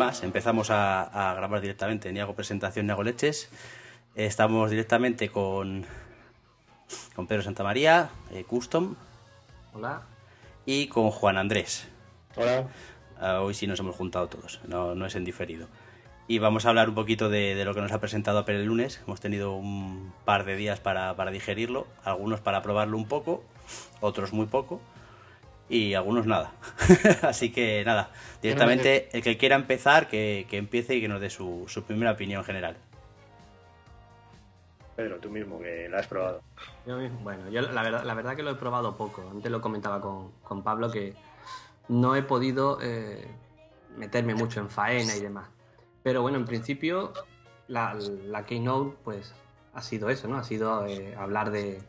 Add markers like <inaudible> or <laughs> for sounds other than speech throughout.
Más, empezamos a, a grabar directamente. Ni hago presentación ni hago leches. Estamos directamente con, con Pedro Santamaría, eh, Custom. Hola. Y con Juan Andrés. Hola. Ah, hoy sí nos hemos juntado todos, no, no es en diferido. Y vamos a hablar un poquito de, de lo que nos ha presentado Apple el lunes. Hemos tenido un par de días para, para digerirlo, algunos para probarlo un poco, otros muy poco y algunos nada. <laughs> Así que nada, directamente el que quiera empezar, que, que empiece y que nos dé su, su, primera opinión general. Pedro, tú mismo, que la has probado. Yo mismo, bueno, yo la verdad, la verdad que lo he probado poco. Antes lo comentaba con, con Pablo que no he podido eh, meterme mucho en faena y demás. Pero bueno, en principio la, la Keynote pues ha sido eso, ¿no? Ha sido eh, hablar de,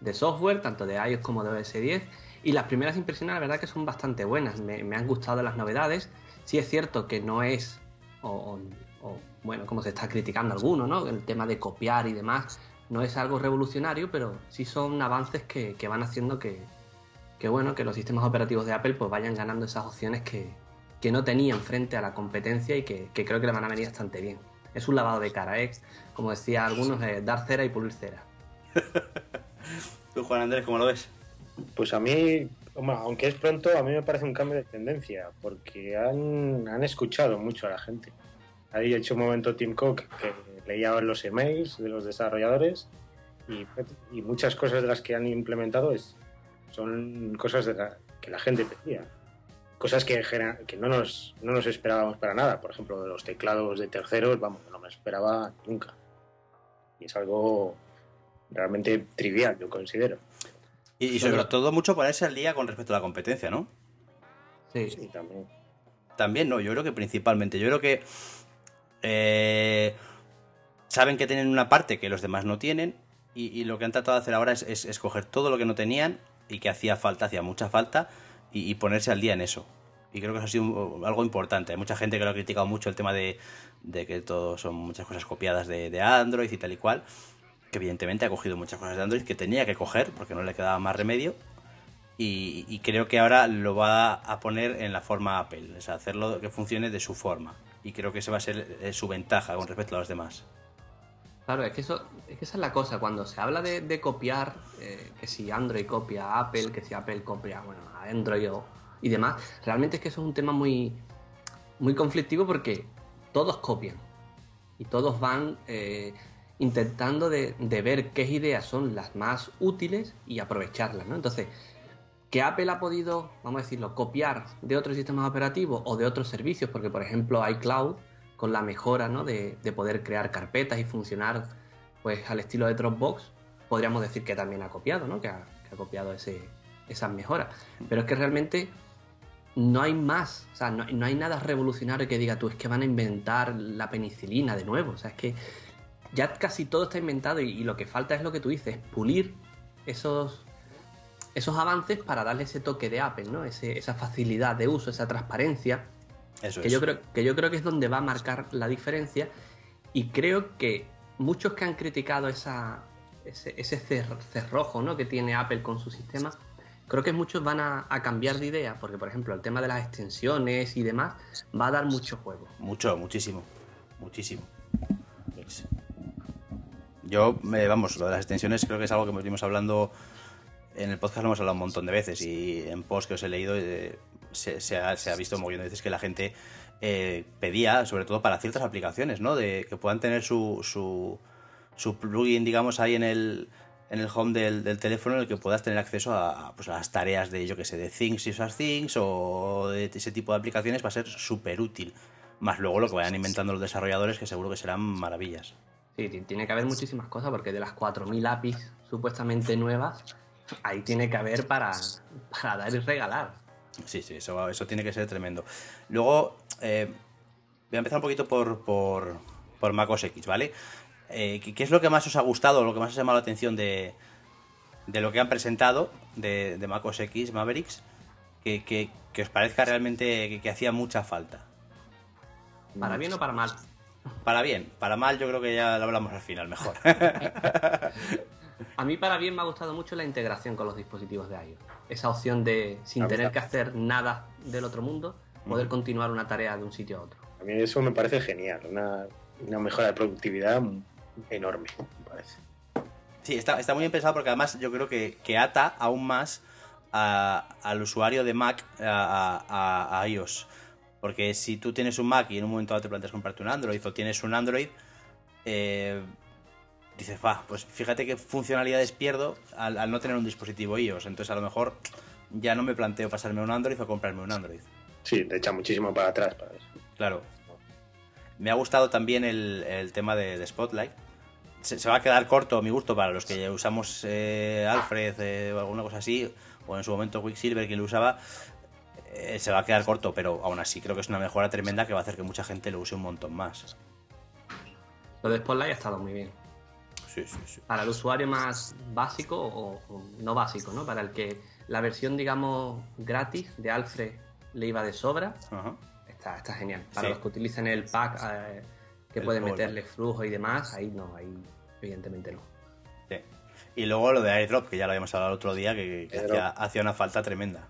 de, software, tanto de iOS como de OS 10. Y las primeras impresiones la verdad que son bastante buenas. Me, han gustado las novedades. Sí es cierto que no es, o, bueno, como se está criticando alguno, ¿no? El tema de copiar y demás. No es algo revolucionario, pero sí son avances que, van haciendo que, bueno, que los sistemas operativos de Apple pues vayan ganando esas opciones que, no tenían frente a la competencia y que, que, creo que le van a venir bastante bien. Es un lavado de cara, ¿eh? como decía algunos, eh, dar cera y pulir cera. <laughs> ¿Tú, Juan Andrés, cómo lo ves? Pues a mí, aunque es pronto, a mí me parece un cambio de tendencia, porque han, han escuchado mucho a la gente. Ha hecho un momento Tim Cook que leía los emails de los desarrolladores y, muchas cosas de las que han implementado es, son cosas de la, que la gente pedía. Cosas que, que no, nos, no nos esperábamos para nada. Por ejemplo, los teclados de terceros, vamos, no me esperaba nunca. Y es algo realmente trivial, yo considero. Y, y sobre todo mucho ponerse al día con respecto a la competencia, ¿no? Sí, sí también. También, no, yo creo que principalmente. Yo creo que eh, saben que tienen una parte que los demás no tienen y, y lo que han tratado de hacer ahora es, es, es coger todo lo que no tenían y que hacía falta, hacía mucha falta, y, y, ponerse al día en eso. Y creo que eso ha sido un, algo importante. Hay mucha gente que lo ha criticado mucho el tema de, de que todo son muchas cosas copiadas de, de, Android y tal y cual. Evidentemente ha cogido muchas cosas de Android que tenía que coger porque no le quedaba más remedio. Y, creo que ahora lo va a poner en la forma Apple, o sea, hacerlo que funcione de su forma. Y creo que esa va a ser eh, su ventaja con respecto a los demás. Claro, es que, eso, es que esa es la cosa. Cuando se habla de, copiar, eh, que si Android copia a Apple, que si Apple copia bueno, a Android y demás, realmente es que eso es un tema muy, muy conflictivo porque todos copian y todos van eh, intentando de, ver qué ideas son las más útiles y aprovecharlas. ¿no? Entonces, que Apple ha podido, vamos a decirlo, copiar de otros sistemas operativos o de otros servicios, porque por ejemplo iCloud con la mejora ¿no? de, de, poder crear carpetas y funcionar pues al estilo de Dropbox, podríamos decir que también ha copiado, ¿no? que, ha, copiado ese, esas mejoras. Pero es que realmente no hay más, o sea, no, hay nada revolucionario que diga tú, es que van a inventar la penicilina de nuevo, o sea, es que ya casi todo está inventado y, y lo que falta es lo que tú dices, pulir esos, esos avances para darle ese toque de Apple, ¿no? Ese, esa facilidad de uso, esa transparencia eso que, es. yo creo, que yo creo que es donde va a marcar la diferencia y creo que muchos que han criticado esa, ese, ese cerrojo ¿no? que tiene Apple con su sistema, creo que muchos van a, a, cambiar de idea porque, por ejemplo, el tema de las extensiones y demás va a dar mucho juego. Mucho, muchísimo, muchísimo. Yo, eh, vamos, lo de las extensiones creo que es algo que venimos hablando en el podcast, lo hemos hablado un montón de veces y en post que os he leído eh, se, se, ha, se, ha, visto un montón de veces que la gente eh, pedía, sobre todo para ciertas aplicaciones, ¿no? De que puedan tener su, su, plugin, digamos, ahí en el, en el home del, del, teléfono en el que puedas tener acceso a, pues, a las tareas de, yo que sé, de Things y esas Things o de ese tipo de aplicaciones va a ser súper útil. Más luego lo que vayan inventando los desarrolladores que seguro que serán maravillas. Sí, tiene que haber muchísimas cosas porque de las 4.000 APIs supuestamente nuevas, ahí tiene que haber para, para dar y regalar. Sí, sí, eso, eso tiene que ser tremendo. Luego, eh, voy a empezar un poquito por, por, por MacOS X, ¿vale? Eh, ¿Qué es lo que más os ha gustado, lo que más os ha llamado la atención de, de lo que han presentado de, de MacOS X Mavericks? Que, que, que, os parezca realmente que, que hacía mucha falta. ¿Para bien o para mal? Para bien, para mal yo creo que ya lo hablamos al final, mejor. <laughs> A mí para bien me ha gustado mucho la integración con los dispositivos de iOS. Esa opción de, sin tener que hacer nada del otro mundo, poder continuar una tarea de un sitio a otro. A mí eso me parece genial, una, una mejora de productividad enorme, me parece. Sí, está, está muy bien pensado porque además yo creo que, que ata aún más a- al usuario de Mac a, a- a iOS. Porque si tú tienes un Mac y en un momento dado te planteas comprarte un Android o tienes un Android, eh, dices, va, pues fíjate qué funcionalidades pierdo al, al no tener un dispositivo iOS. Entonces a lo mejor ya no me planteo pasarme un Android o comprarme un Android. Sí, te echa muchísimo para atrás para eso. Claro. Me ha gustado también el, el tema de, de Spotlight. Se, se va a quedar corto a mi gusto para los que usamos eh, Alfred eh, o alguna cosa así, o en su momento Quicksilver, quien lo usaba. Eh, se va a quedar corto, pero aún así creo que es una mejora tremenda que va a hacer que mucha gente lo use un montón más. Lo de Spotlight ha estado muy bien. Sí, sí, sí. Para el usuario más básico o, o no básico, ¿no? Para el que la versión, digamos, gratis de Alfred le iba de sobra, Ajá. está, está genial. Para los que utilicen el pack eh, que El pueden meterle flujo y demás, ahí no, ahí evidentemente no. Y luego lo de airdrop, que ya lo habíamos hablado el otro día, que, que hacía, hacía una falta tremenda.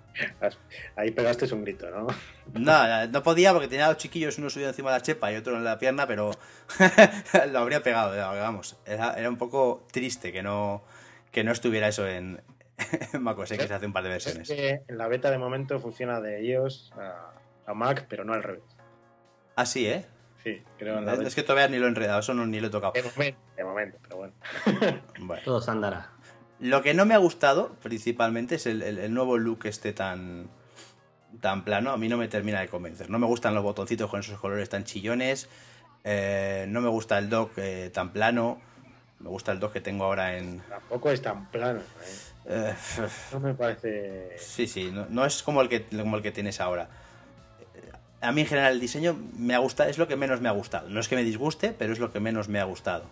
Ahí pegaste un grito, ¿no? No, no podía porque tenía dos chiquillos, uno subido encima de la chepa y otro en la pierna, pero <laughs> lo habría pegado, ya, vamos. Era, era un poco triste que no, que no estuviera eso en, <laughs> en macOS X hace un par de Es versiones. que en la beta de momento funciona de iOS a, a Mac, pero no al revés. Ah, sí, ¿eh? Sí, creo en la Es que todavía ni lo he enredado, eso no, ni lo he tocado. De momento, de momento, pero bueno. <laughs> <laughs> Bueno. Todo se andará. Lo que no me ha gustado, principalmente, es el, el- el nuevo look este tan, tan plano. A mí no me termina de convencer. No me gustan los botoncitos con esos colores tan chillones. eh, no me gusta el dock eh, tan plano. Me gusta el dock que tengo ahora en... Tampoco es tan plano. ¿eh? eh, No me parece. sí, sí, no, no es como el, que, como el que tienes ahora. A mí en general el diseño me ha gustado, es lo que menos me ha gustado. No es que me disguste, pero es lo que menos me ha gustado.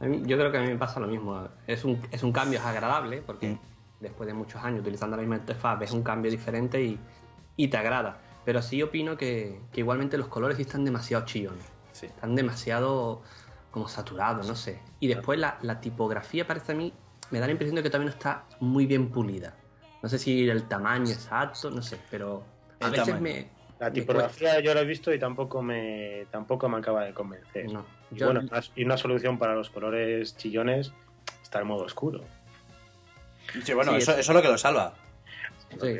A mí- yo creo que a mí me pasa lo mismo. Es un, es un cambio, es agradable, porque Mm. después de muchos años utilizando la misma interfaz ves un cambio diferente y, y te agrada. Pero sí opino que, que igualmente los colores están demasiado chillones. Sí. Están demasiado como saturados, no sé. Y después la, la tipografía parece a mí, me da la impresión de que todavía no está muy bien pulida. No sé si el tamaño exacto, no sé, pero a El veces tamaño. me... La tipografía yo la he visto y tampoco me tampoco me acaba de convencer. No. Y bueno, una- y una solución para los colores chillones está el modo oscuro. Sí, bueno, Sí, eso, es- eso es lo que lo salva. sí.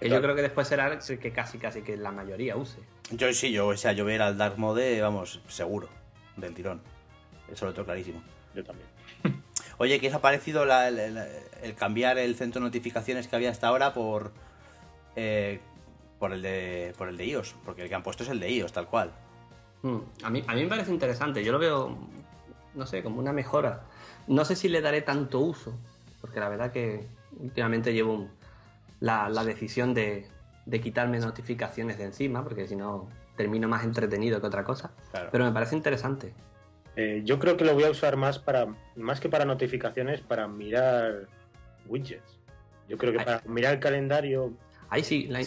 Que yo creo que después será el que casi casi que la mayoría use. Yo sí, yo, o sea, yo voy a ir al Dark Mode, vamos, seguro, del tirón. Eso lo tengo clarísimo. Yo también. <laughs> Oye, ¿qué os ha parecido la- el, el- el cambiar el centro de notificaciones que había hasta ahora por eh, por el de por el de iOS? Porque el que han puesto es el de iOS, tal cual. Mm, A mí, a mí me parece interesante, yo lo veo, no sé, como una mejora. No sé si le daré tanto uso, porque la verdad que últimamente llevo un- la, la decisión de, de quitarme notificaciones de encima, porque si no termino más entretenido que otra cosa. Claro. Pero me parece interesante. Eh, yo creo que lo voy a usar más para más que para notificaciones, para mirar widgets. Yo creo que Ay. para mirar el calendario Ahí sí, la,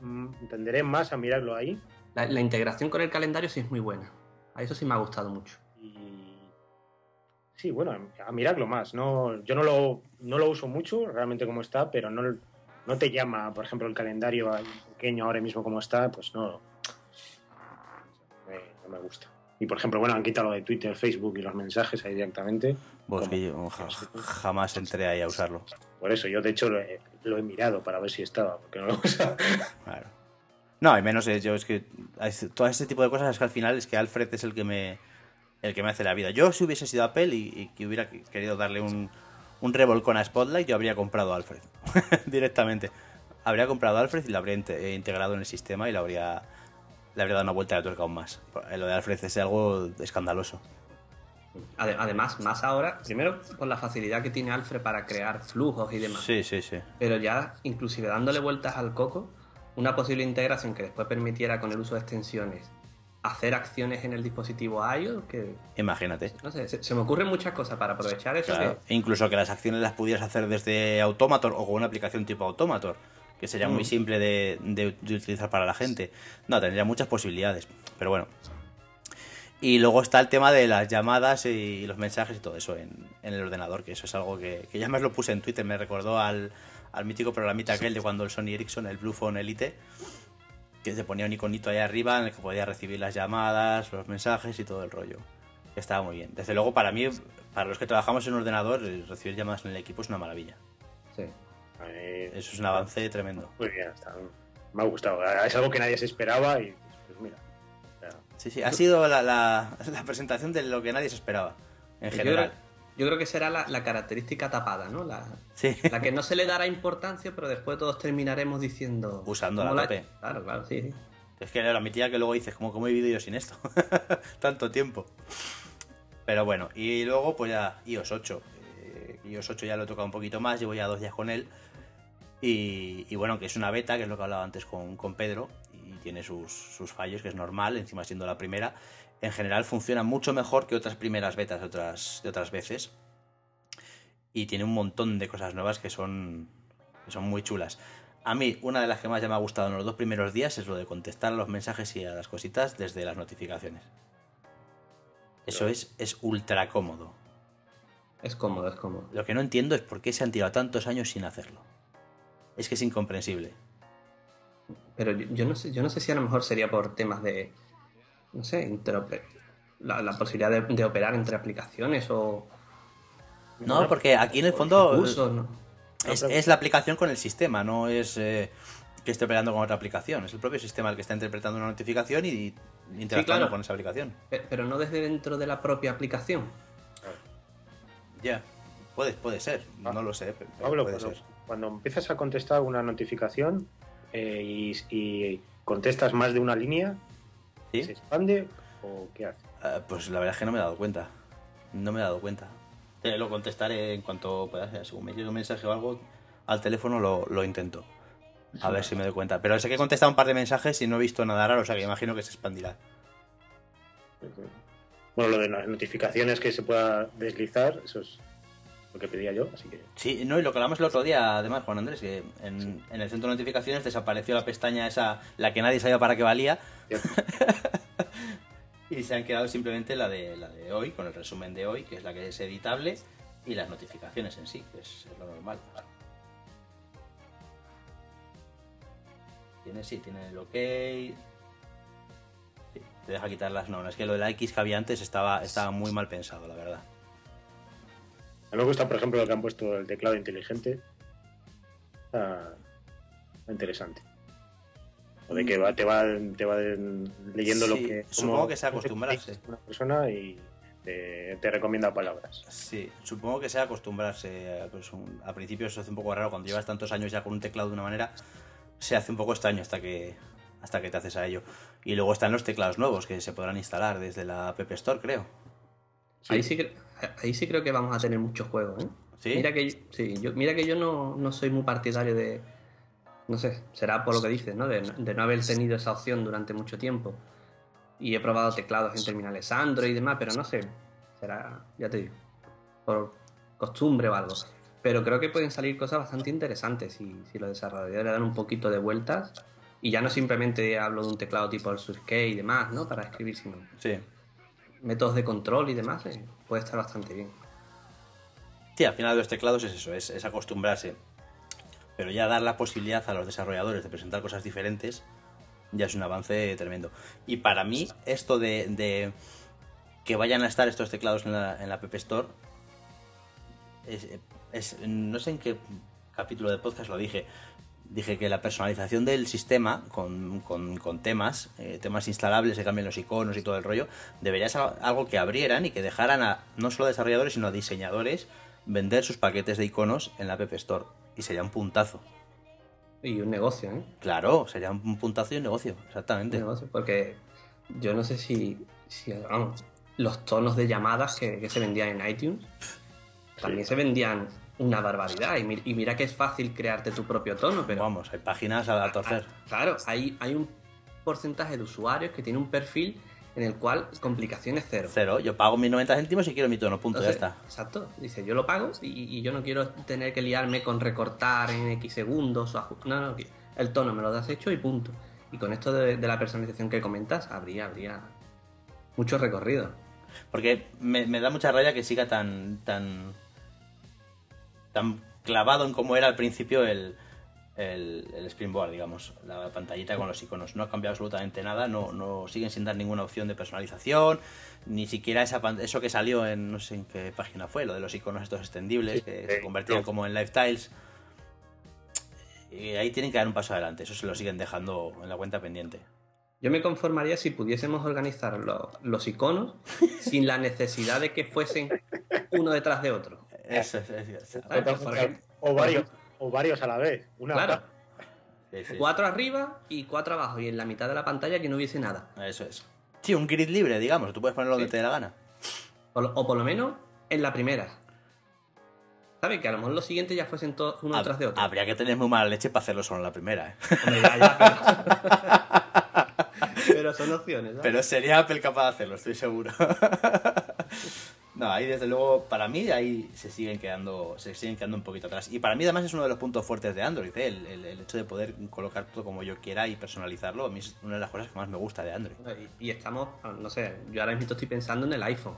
mm, tenderé más a mirarlo ahí. la- la integración con el calendario sí es muy buena. A eso sí me ha gustado mucho. Y sí, bueno, a mirarlo más. No, yo no lo, no lo uso mucho realmente como está, pero no, no te llama, por ejemplo, el calendario pequeño ahora mismo como está, pues no, me- no me gusta. Y por ejemplo, bueno, han quitado lo de Twitter, Facebook y los mensajes ahí directamente. Vos, jamás entré ahí a usarlo. Por eso, yo de hecho lo he, mirado para ver si estaba, porque no lo uso. <laughs> Claro. No, y menos eh, yo es que todo este tipo de cosas es que al final es que Alfred es el que me el que me hace la vida. Yo si hubiese sido Apple y, y que hubiera querido darle un, un revolcón a Spotlight, yo habría comprado Alfred <laughs> directamente. Habría comprado Alfred y lo habría eh, integrado en el sistema y lo habría le habría dado una vuelta de tuerca aún más. Lo de Alfred es algo escandaloso. Ade- Además, más ahora, primero por la facilidad que tiene Alfred para crear flujos y demás. Sí, sí, sí. Pero ya, inclusive dándole vueltas al coco, una posible integración que después permitiera con el uso de extensiones hacer acciones en el dispositivo iOS, que Imagínate. no sé, se, se me ocurren muchas cosas para aprovechar eso. Claro. que- Incluso que las acciones las pudieras hacer desde Automator o con una aplicación tipo Automator, que sería muy Mm. simple de, de- de utilizar para la gente. No, tendría muchas posibilidades, pero bueno. Y luego está el tema de las llamadas y los mensajes y todo eso en, en el ordenador, que eso es algo que, que ya más lo puse en Twitter, me recordó al, al mítico programita aquel de cuando el Sony Ericsson, el Blue Phone Elite, que se ponía un iconito ahí arriba en el que podía recibir las llamadas, los mensajes y todo el rollo. Estaba muy bien. Desde luego, para mí, para los que trabajamos en un ordenador, recibir llamadas en el equipo es una maravilla. Sí. Eh, Eso es un avance tremendo. Muy bien, está- me ha gustado. Es algo que nadie se esperaba y pues mira. Sí, sí, ha sido la, la- la presentación de lo que nadie se esperaba, en Yo general. creo, yo creo que será la, la característica tapada, ¿no? La, Sí. la que no se le dará importancia, pero después todos terminaremos diciendo. "¿Cómo la- tope". Claro, claro, sí. sí. Es que era mi tía que luego dices, ¿cómo, cómo he vivido yo sin esto? <laughs> Tanto tiempo. Pero bueno, y luego pues ya iOS 8. Eh, iOS 8 ya lo he tocado un poquito más, llevo ya dos días con él. Y, y bueno, que es una beta, que es lo que hablaba antes con, con Pedro, tiene sus, sus fallos, que es normal, encima siendo la primera. En general funciona mucho mejor que otras primeras betas de otras, de otras veces. Y tiene un montón de cosas nuevas que son, que son muy chulas. A mí, una de las que más ya me ha gustado en los dos primeros días es lo de contestar a los mensajes y a las cositas desde las notificaciones. Eso Pero- es, es ultra cómodo. Es cómodo, es cómodo. Lo que no entiendo es por qué se han tirado tantos años sin hacerlo. Es que es incomprensible. Pero yo, yo no sé, yo no sé si a lo mejor sería por temas de. No sé, interoper- la, la posibilidad de, de operar entre aplicaciones o. No, porque aquí en el fondo recursos, ¿no? es, es la aplicación con el sistema, no es eh, que esté operando con otra aplicación. Es el propio sistema el que está interpretando una notificación y interactuando claro. con esa aplicación. Pe- Pero no desde dentro de la propia aplicación. Ya, puede, puede ser, Ah. no lo sé, pero Pablo, puede cuando, ser. cuando empiezas a contestar una notificación eh, y, y contestas más de una línea, ¿Sí? ¿se expande o qué hace? Ah, pues la verdad es que no me he dado cuenta. No me he dado cuenta. Te lo contestaré en cuanto pueda. Según me llegue un mensaje o algo al teléfono lo, lo intento. A ver si me doy cuenta. Pero sé que he contestado un par de mensajes y no he visto nada raro, o sea que imagino que se expandirá. Bueno, lo de las notificaciones que se pueda deslizar, eso es lo que pedía yo, así que Sí, no, y lo que hablamos el otro día, además, Juan Andrés, que en, en el centro de notificaciones desapareció la pestaña esa, la que nadie sabía para qué valía, <laughs> y se han quedado simplemente la de, la de hoy, con el resumen de hoy, que es la que es editable, y las notificaciones en sí, que es, es lo normal. Tiene, sí, tiene el OK. Te deja quitar las no, es que lo de la X que había antes estaba, estaba muy mal pensado, la verdad. A mí me gusta, por ejemplo, lo que han puesto el teclado inteligente. Está interesante. O de que va, te va, te va leyendo lo que. supongo que se acostumbrarse. Una persona y te, te recomienda palabras. Sí, supongo que sea acostumbrarse. a, Pues, un- al principio se hace un poco raro cuando llevas tantos años ya con un teclado de una manera. Se hace un poco extraño hasta que hasta que te haces a ello. Y luego están los teclados nuevos que se podrán instalar desde la App Store, creo. Ahí, sí que, ahí sí creo que vamos a tener muchos juegos, ¿eh? ¿Sí? Mira que, yo- sí, yo, mira que yo no, no soy muy partidario de. No sé, será por lo que dices, ¿no? De, de no haber tenido esa opción durante mucho tiempo. Y he probado teclados en terminales Android y demás, pero no sé. Será, ya te digo, por costumbre o algo. Pero creo que pueden salir cosas bastante interesantes si, si los desarrolladores le dan un poquito de vueltas. Y ya no simplemente hablo de un teclado tipo el Surkey y demás, ¿no? Para escribir, sino Sí. Métodos de control y demás, eh, puede estar bastante bien. Sí, al final de los teclados es eso, es, acostumbrarse. Pero ya dar la posibilidad a los desarrolladores de presentar cosas diferentes ya es un avance tremendo. Y para mí, esto de, de que vayan a estar estos teclados en la, en la App Store, es, es- no sé en qué capítulo de podcast lo dije. Dije que la personalización del sistema con, con- con temas, eh, temas instalables, se cambien los iconos y todo el rollo, debería ser algo que abrieran y que dejaran a no solo a desarrolladores, sino a diseñadores vender sus paquetes de iconos en la App Store. Y sería un puntazo. Y un negocio, ¿eh? Claro, sería un puntazo y un negocio, Un exactamente. negocio, porque yo no sé si, si vamos, los tonos de llamadas que, que se vendían en iTunes también se vendían una barbaridad. Y, mi- y mira que es fácil crearte tu propio tono, pero Vamos, hay páginas a, a torcer. claro, hay, hay un porcentaje de usuarios que tiene un perfil en el cual complicaciones cero. Cero, yo pago mis 90 céntimos y quiero mi tono, punto, Entonces, ya está. Exacto. Dice, yo lo pago y, y yo no quiero tener que liarme con recortar en X segundos o No, no, el tono me lo das hecho y punto. Y con esto de, de la personalización que comentas, habría, habría mucho recorrido. Porque me, me da mucha rabia que siga tan tan tan clavado en cómo era al principio el, el, el Springboard, digamos, la pantallita con los iconos. No ha cambiado absolutamente nada, no, no siguen sin dar ninguna opción de personalización, ni siquiera esa eso que salió en no sé en qué página fue, lo de los iconos estos extendibles Sí, que se convertían no. como en lifestyles. Y ahí tienen que dar un paso adelante, eso se lo siguen dejando en la cuenta pendiente. Yo me conformaría si pudiésemos organizar lo- los iconos <laughs> sin la necesidad de que fuesen uno detrás de otro. Eso es, es- es- o varios, o varios a la vez. Una Claro, sí, sí, cuatro arriba y cuatro abajo y en la mitad de la pantalla que no hubiese nada. eso es. Sí, un grid libre, digamos, tú puedes ponerlo donde te dé la gana. O, por lo menos en la primera. ¿Sabes? Que a lo mejor los siguientes ya fuesen todos uno Hab- detrás de otro. Habría que tener muy mala leche para hacerlo solo en la primera, ¿eh? Hombre, ya, ya, pero... <laughs> pero son opciones, ¿sabes? Pero sería Apple capaz de hacerlo, estoy seguro. <laughs> no, ahí desde luego, para mí, ahí se siguen quedando, se siguen quedando un poquito atrás. Y para mí además es uno de los puntos fuertes de Android, ¿eh? el, el- el hecho de poder colocar todo como yo quiera y personalizarlo. A mí es una de las cosas que más me gusta de Android. Y, y estamos, no sé, yo ahora mismo estoy pensando en el iPhone,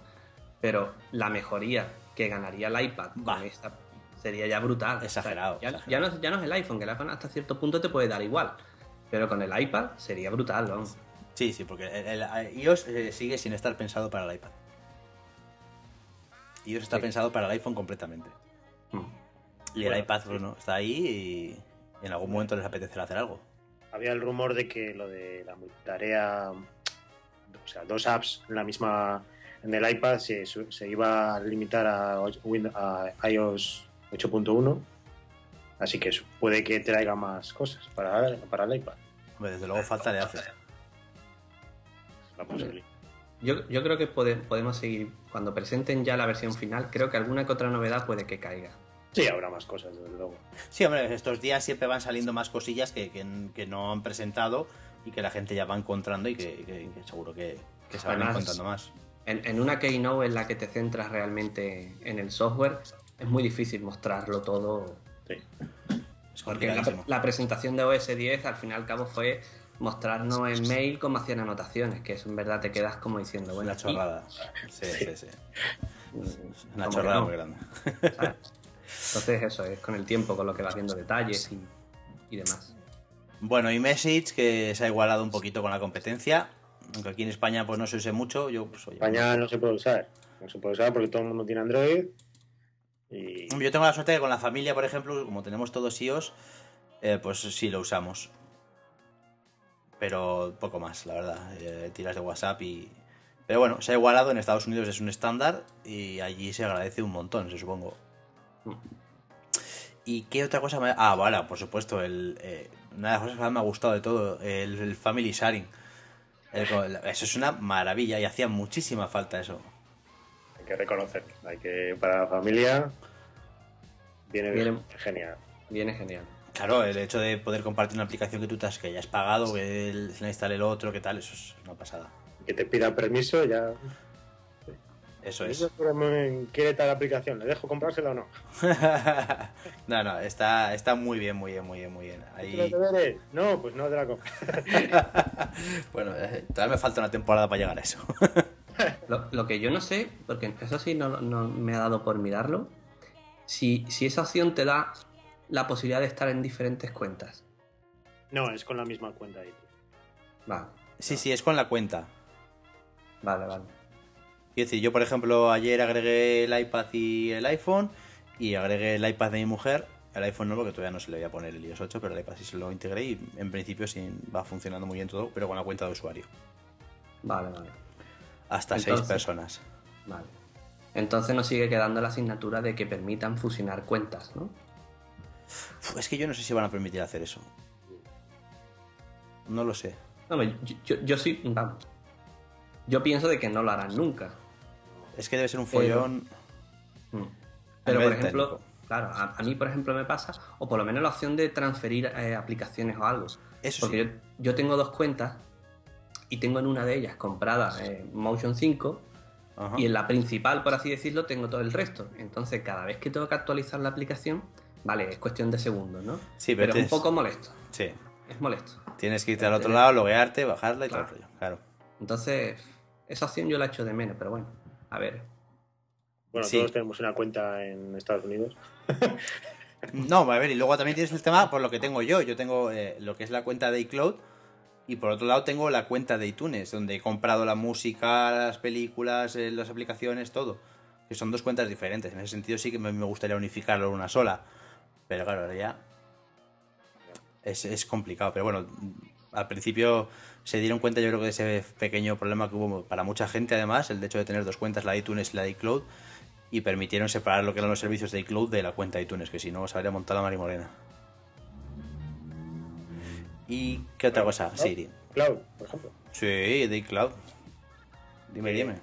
pero la mejoría que ganaría el iPad con Va. esta sería ya brutal. Exagerado, ya, exagerado. ya no, ya no es el iPhone, que el iPhone hasta cierto punto te puede dar igual, pero con el iPad sería brutal, vamos. Sí, sí, porque el, el iOS eh, sigue sin estar pensado para el iPad. iOS está Sí. pensado para el iPhone completamente. Mm. Y el Bueno, iPad, pues no, está ahí y en algún momento les apetecerá hacer algo. Había el rumor de que lo de la multitarea, o sea, dos apps en la misma en el iPad se, se iba a limitar a, a iOS 8.1, así que eso puede que traiga más cosas para, para el iPad. Hombre, desde luego falta le hace. Es la posibilidad. Yo, yo creo que pode- podemos seguir, cuando presenten ya la versión final, creo que alguna que otra novedad puede que caiga. Sí, habrá más cosas, desde luego. Sí, hombre, estos días siempre van saliendo más cosillas que, que- que no han presentado y que la gente ya va encontrando y que, que- que seguro que, que se van encontrando más. En, en una Keynote en la que te centras realmente en el software, es muy difícil mostrarlo todo Sí. Es Porque la, la presentación de OS 10 al fin y al cabo fue mostrarnos en mail cómo hacían anotaciones, que eso en verdad te quedas como diciendo, bueno, Una chorrada. Sí, sí, sí. mm, Una chorrada no, muy grande. ¿sabes? <laughs> Entonces eso es con el tiempo, con lo que vas viendo detalles y, y demás. Bueno, y Message, que se ha igualado un poquito con la competencia. Aunque aquí en España pues no se use mucho. Yo, pues, oye, España no se puede usar. No se puede usar porque todo el mundo tiene Android. Y Yo tengo la suerte de que con la familia, por ejemplo, como tenemos todos iOS, eh, pues sí lo usamos. Pero poco más, la verdad. Eh, tiras de WhatsApp y... Pero bueno, se ha igualado, en Estados Unidos es un estándar y allí se agradece un montón, se supongo. ¿Y qué otra cosa me... Ah, vale, por supuesto, el, eh, una de las cosas que más me ha gustado de todo, el, el Family Sharing. El- eso es una maravilla y hacía muchísima falta eso. hay que reconocer. Hay que, para la familia, viene bien. Viene- Genial. Viene genial. Claro, el hecho de poder compartir una aplicación que tú te has, que ya has pagado, que él se la instale el otro, que tal, eso es una pasada. Que te pida permiso, ya. Eso es. ¿Quiere tal aplicación? ¿Le dejo comprársela o no? <laughs> no, no, está, está muy bien, muy bien, muy bien, muy bien. ¿Los Ahí? No, pues no te la compro. bueno, eh, todavía me falta una temporada para llegar a eso. <laughs> Lo, lo que yo no sé, porque eso sí no, no me ha dado por mirarlo, si, si esa opción te da la posibilidad de estar en diferentes cuentas. No, es con la misma cuenta ahí. Vale, sí, sí, es con la cuenta. vale, vale. Quiero decir, yo por ejemplo ayer agregué el iPad y el iPhone y agregué el iPad de mi mujer, el iPhone no porque todavía no se le voy a poner el iOS 8, pero el iPad sí se lo integré y en principio sí va funcionando muy bien todo, pero con la cuenta de usuario. Vale, vale. Hasta seis personas. Vale. Entonces nos sigue quedando la asignatura de que permitan fusionar cuentas, ¿no? Uf, Es que yo no sé si van a permitir hacer eso. No lo sé. No, yo, yo, yo sí, vamos. Yo pienso de que no lo harán nunca. Es que debe ser un follón. Mm. Pero, por ejemplo, técnico. claro, a, a mí, por ejemplo, me pasa, o por lo menos la opción de transferir eh, aplicaciones o algo. Eso Porque sí. yo, yo tengo dos cuentas y tengo en una de ellas comprada eh, Motion 5 Ajá. y en la principal, por así decirlo, tengo todo el resto. Entonces, cada vez que tengo que actualizar la aplicación, vale, es cuestión de segundos, ¿no? Sí, pero pero es un poco molesto. Sí. Es molesto. Tienes que irte al otro lado, loguearte, bajarla y todo Claro. el rollo. Claro. Entonces, esa opción yo la echo de menos, pero bueno, a ver. Bueno, Sí. todos tenemos una cuenta en Estados Unidos. <laughs> No, a ver, y luego también tienes el tema por lo que tengo yo. Yo tengo eh, lo que es la cuenta de iCloud y por otro lado tengo la cuenta de iTunes, donde he comprado la música, las películas, eh, las aplicaciones, todo. Que son dos cuentas diferentes. En ese sentido sí que me, me gustaría unificarlo en una sola. Pero claro, ahora ya es, es complicado. Pero bueno, al principio se dieron cuenta yo creo que de ese pequeño problema que hubo para mucha gente además, el hecho de tener dos cuentas, la de iTunes y la de iCloud, y permitieron separar lo que eran los servicios de iCloud de la cuenta de iTunes, que si no se habría montado la marimorena. ¿Y qué otra cosa? Siri. Cloud, por ejemplo. Sí, de iCloud. Dime, Eh, dime.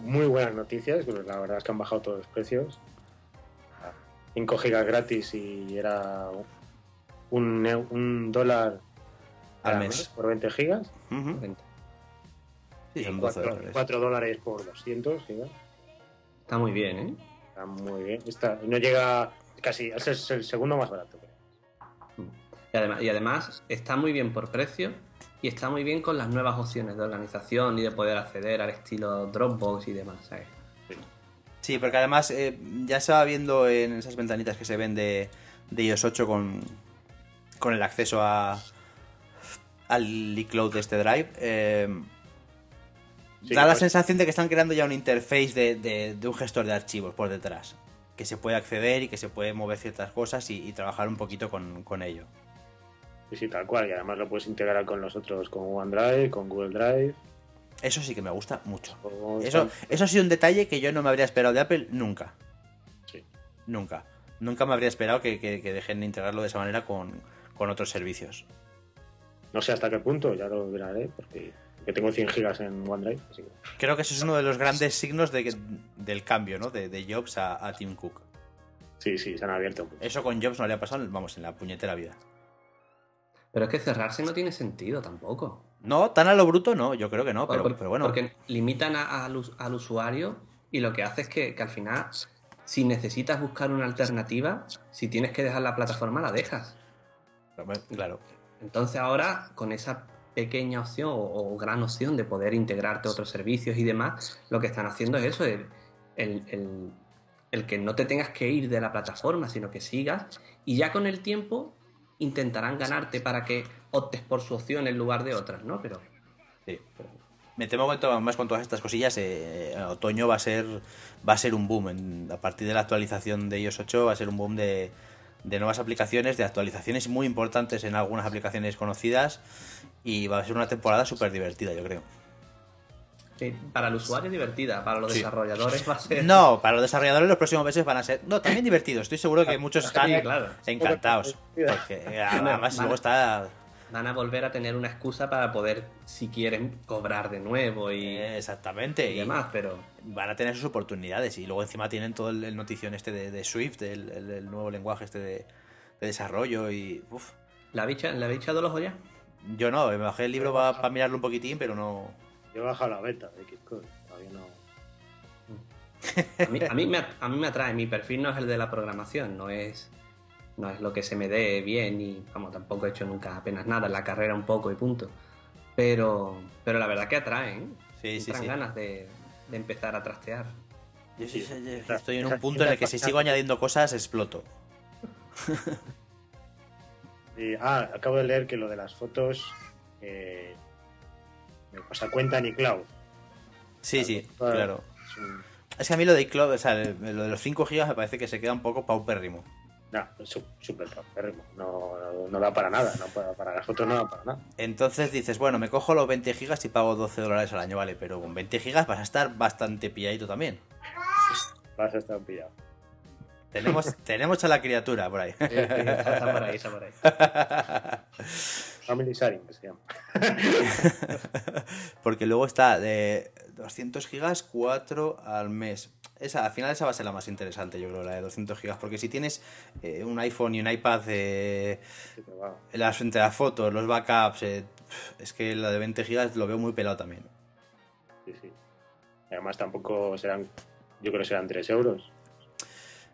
Muy buenas noticias, la verdad es que han bajado todos los precios. 5 gigas gratis y era un, un dólar Al al mes. por 20 gigas. Ujú. Sí, y son 12 4, dólares. dólares por 200 gigas. Está muy bien, ¿eh? Está muy bien. Está, no llega casi, ese es el segundo más barato. creo. Y además, y además está muy bien por precio y está muy bien con las nuevas opciones de organización y de poder acceder al estilo Dropbox y demás. ¿sabes? Sí, porque además eh, ya se va viendo en esas ventanitas que se ven de, de iOS 8 con, con el acceso a al iCloud de este Drive. eh, Sí, da la pues- sensación de que están creando ya un interface de, de- de un gestor de archivos por detrás. Que se puede acceder y que se puede mover ciertas cosas y, y trabajar un poquito con, con ello. Y sí, tal cual. Y además lo puedes integrar con los otros, con OneDrive, con Google Drive. Eso sí que me gusta mucho. o- Eso, eso ha sido un detalle que yo no me habría esperado de Apple nunca. Sí. Nunca. Nunca me habría esperado que, que- que dejen de integrarlo de esa manera con, con otros servicios. No sé hasta qué punto, ya lo miraré, porque, tengo 100 gigas en OneDrive. Así que Creo que eso es uno de los grandes signos de del cambio, ¿no? De, de Jobs a, a Tim Cook. sí, sí, se han abierto. mucho. Eso con Jobs no le ha pasado, vamos, en la puñetera vida. Pero es que cerrarse no tiene sentido tampoco. No, tan a lo bruto no, yo creo que no, pero, Por- pero bueno. Porque limitan a- al, us- al usuario y lo que hace es que, que al final, si necesitas buscar una alternativa, si tienes que dejar la plataforma, la dejas. Claro. Entonces ahora, con esa pequeña opción o, o gran opción de poder integrarte a otros servicios y demás, lo que están haciendo es eso, el, el- el- el que no te tengas que ir de la plataforma, sino que sigas y ya con el tiempo intentarán ganarte para que optes por su opción en lugar de otras, ¿no? Pero Sí. Me temo que más con todas estas cosillas, eh, eh, otoño va a ser va a ser un boom. En- a partir de la actualización de iOS 8 va a ser un boom de, de nuevas aplicaciones, de actualizaciones muy importantes en algunas aplicaciones conocidas y va a ser una temporada súper divertida, yo creo. Sí, para el usuario es divertida, para los Sí. desarrolladores va a ser... No, para los desarrolladores los próximos meses van a ser no también divertidos. Estoy seguro que muchos están Sí, claro. encantados. <laughs> Porque <laughs> además Van- luego está Van a volver a tener una excusa para poder, si quieren, cobrar de nuevo y, exactamente y y demás, pero... van a tener sus oportunidades y luego encima tienen todo el, el notición este de, de Swift, el, el- el nuevo lenguaje este de, de desarrollo y uf, ¿La bicha, ¿la bicha de los ya? yo no, me bajé el libro para mirarlo un poquitín, pero no. Yo he bajado la beta de Xcode, todavía no. A mí, a, mí me, a mí me atrae, mi perfil no es el de la programación, no es, no es lo que se me dé bien y vamos, tampoco he hecho nunca apenas nada, en la carrera un poco y punto. Pero, pero la verdad que atrae, ¿eh? Sí, sí, sí. ganas de, de empezar a trastear. Yo sí, Sí, sí, esa- estoy en un punto en el que si sigo añadiendo cosas exploto. <laughs> Y, ah, acabo de leer que lo de las fotos. Eh, o sea, cuenta ni cloud. Sí, sí, Claro. claro. Es que a mí lo de iCloud, o sea, lo de los 5 GB me parece que se queda un poco paupérrimo. No, súper paupérrimo. No, no, no da para nada. No para, para las fotos no da para nada. Entonces dices, bueno, me cojo los 20 gigas y pago 12 dólares al año, vale, pero con 20 gigas vas a estar bastante pilladito también. Vas a estar pillado. Tenemos, <laughs> tenemos a la criatura por ahí. está, está por ahí, está por ahí. <laughs> Family sharing, que se llama. <laughs> Porque luego está de 200 gigas, 4 al mes. Esa, al final esa va a ser la más interesante, yo creo, la de 200 gigas. Porque si tienes eh, un iPhone y un iPad, eh, Sí, las, entre las fotos, los backups, eh, es que la de 20 gigas lo veo muy pelado también. Sí, sí. Además, tampoco serán. Yo creo que serán 3 euros.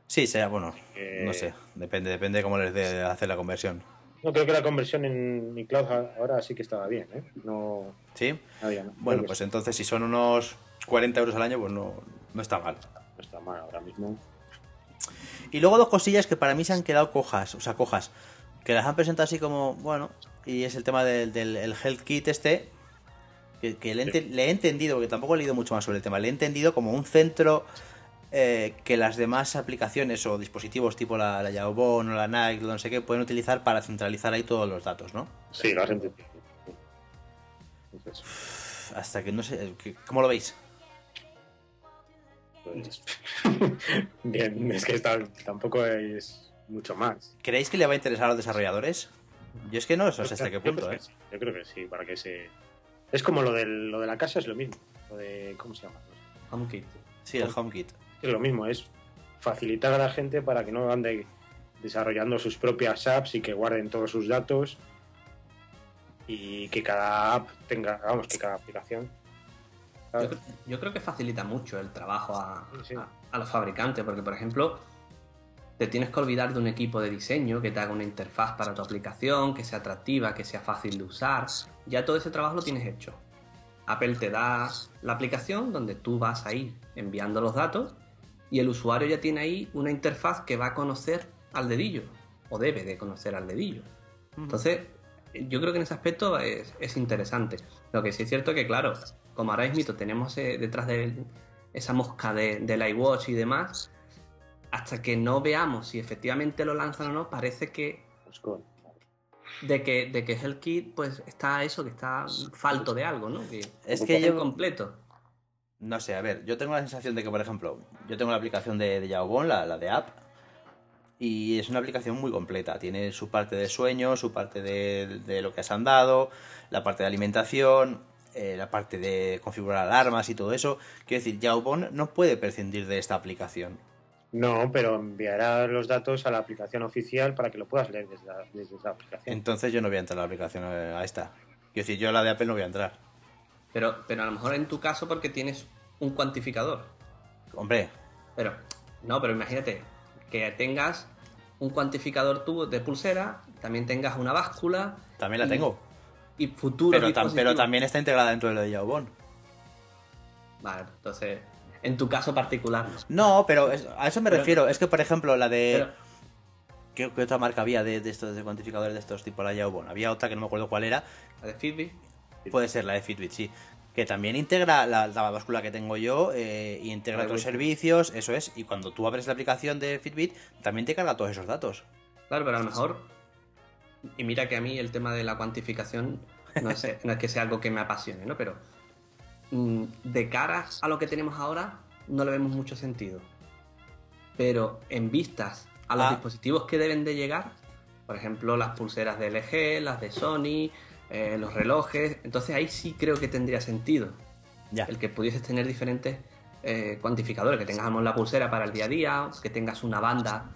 Sí, será, bueno, Eh, no sé, depende, depende de cómo les dé hacer la conversión. No, creo que la conversión en mi cloud ahora sí que estaba bien, ¿eh? No. ¿Sí? Había, ¿no? Bueno, pues entonces si son unos 40 euros al año, pues no, no está mal. No está mal ahora mismo. Y luego dos cosillas que para mí se han quedado cojas, o sea, cojas, que las han presentado así como, bueno, y es el tema del, del el Health Kit este, que, que le, le he entendido, porque tampoco he leído mucho más sobre el tema, le he entendido como un centro eh, que las demás aplicaciones o dispositivos tipo la, la o la Nike, no sé qué, pueden utilizar para centralizar ahí todos los datos, ¿no? Sí, lo has entendido. Hasta que no sé, que- ¿cómo lo veis? pues, <laughs> Bien, es que está- tampoco es mucho más. ¿Creéis que le va a interesar a los desarrolladores? Yo es que no sé hasta qué Yo punto, creo ¿eh? sí, Yo creo que sí, para que se... Es como lo, del, lo de la casa, es lo mismo. Lo de... ¿Cómo se llama? HomeKit. Sí, el HomeKit. Es lo mismo, es facilitar a la gente para que no ande desarrollando sus propias apps y que guarden todos sus datos y que cada app tenga, vamos, que cada aplicación. Yo, cre- yo creo que facilita mucho el trabajo a, Sí, sí. a- a los fabricantes, porque por ejemplo, te tienes que olvidar de un equipo de diseño que te haga una interfaz para tu aplicación, que sea atractiva, que sea fácil de usar. Ya todo ese trabajo lo tienes hecho. Apple te da la aplicación donde tú vas a ir enviando los datos y el usuario ya tiene ahí una interfaz que va a conocer al dedillo, o debe de conocer al dedillo. Entonces, yo creo que en ese aspecto es, es interesante. Lo que sí es cierto que, claro, como ahora mismo tenemos eh, detrás de esa mosca de, del iWatch y demás, hasta que no veamos si efectivamente lo lanzan o no, parece que Pues de que, de que HealthKit pues está eso, que está falto de algo, ¿no? Que Es que yo- incompleto. No sé, a ver, yo tengo la sensación de que, por ejemplo, yo tengo la aplicación de, de Jawbone, la, la de app, y es una aplicación muy completa. Tiene su parte de sueño, su parte de, de lo que has andado, la parte de alimentación, eh, la parte de configurar alarmas y todo eso. Quiero decir, Jawbone no puede prescindir de esta aplicación. No, pero enviará los datos a la aplicación oficial para que lo puedas leer desde la, desde la aplicación. Entonces yo no voy a entrar a la aplicación eh, a esta. Quiero decir, yo a la de Apple no voy a entrar. Pero, pero a lo mejor en tu caso porque tienes un cuantificador. Hombre, Pero, no, pero imagínate que tengas un cuantificador tú de pulsera, también tengas una báscula también la Y- tengo. y futuros Pero, tam- dispositivos. pero también está integrada dentro de lo de Jawbone. Vale, entonces, en tu caso particular. no. No, pero es- a eso me Pero- refiero. Es que, por ejemplo, la de... Pero, ¿Qué, qué otra marca había de, de estos de cuantificadores de estos tipo la Jawbone? Había otra que no me acuerdo cuál era. la de Fitbit, Puede ser la de Fitbit, sí. Que también integra la, la báscula que tengo yo eh, y integra La de otros Wi-Fi. servicios, eso es. Y cuando tú abres la aplicación de Fitbit, también te carga todos esos datos. claro, pero a lo mejor. Y mira que a mí el tema de la cuantificación no es, <laughs> no es que sea algo que me apasione, ¿no? Pero mm, de cara a lo que tenemos ahora, no le vemos mucho sentido. Pero en vistas a los Ah. dispositivos que deben de llegar, por ejemplo, las pulseras de LG, las de Sony, eh, los relojes, entonces ahí sí creo que tendría sentido. Ya. el que pudieses tener diferentes eh, cuantificadores, que tengas la pulsera para el día a día, que tengas una banda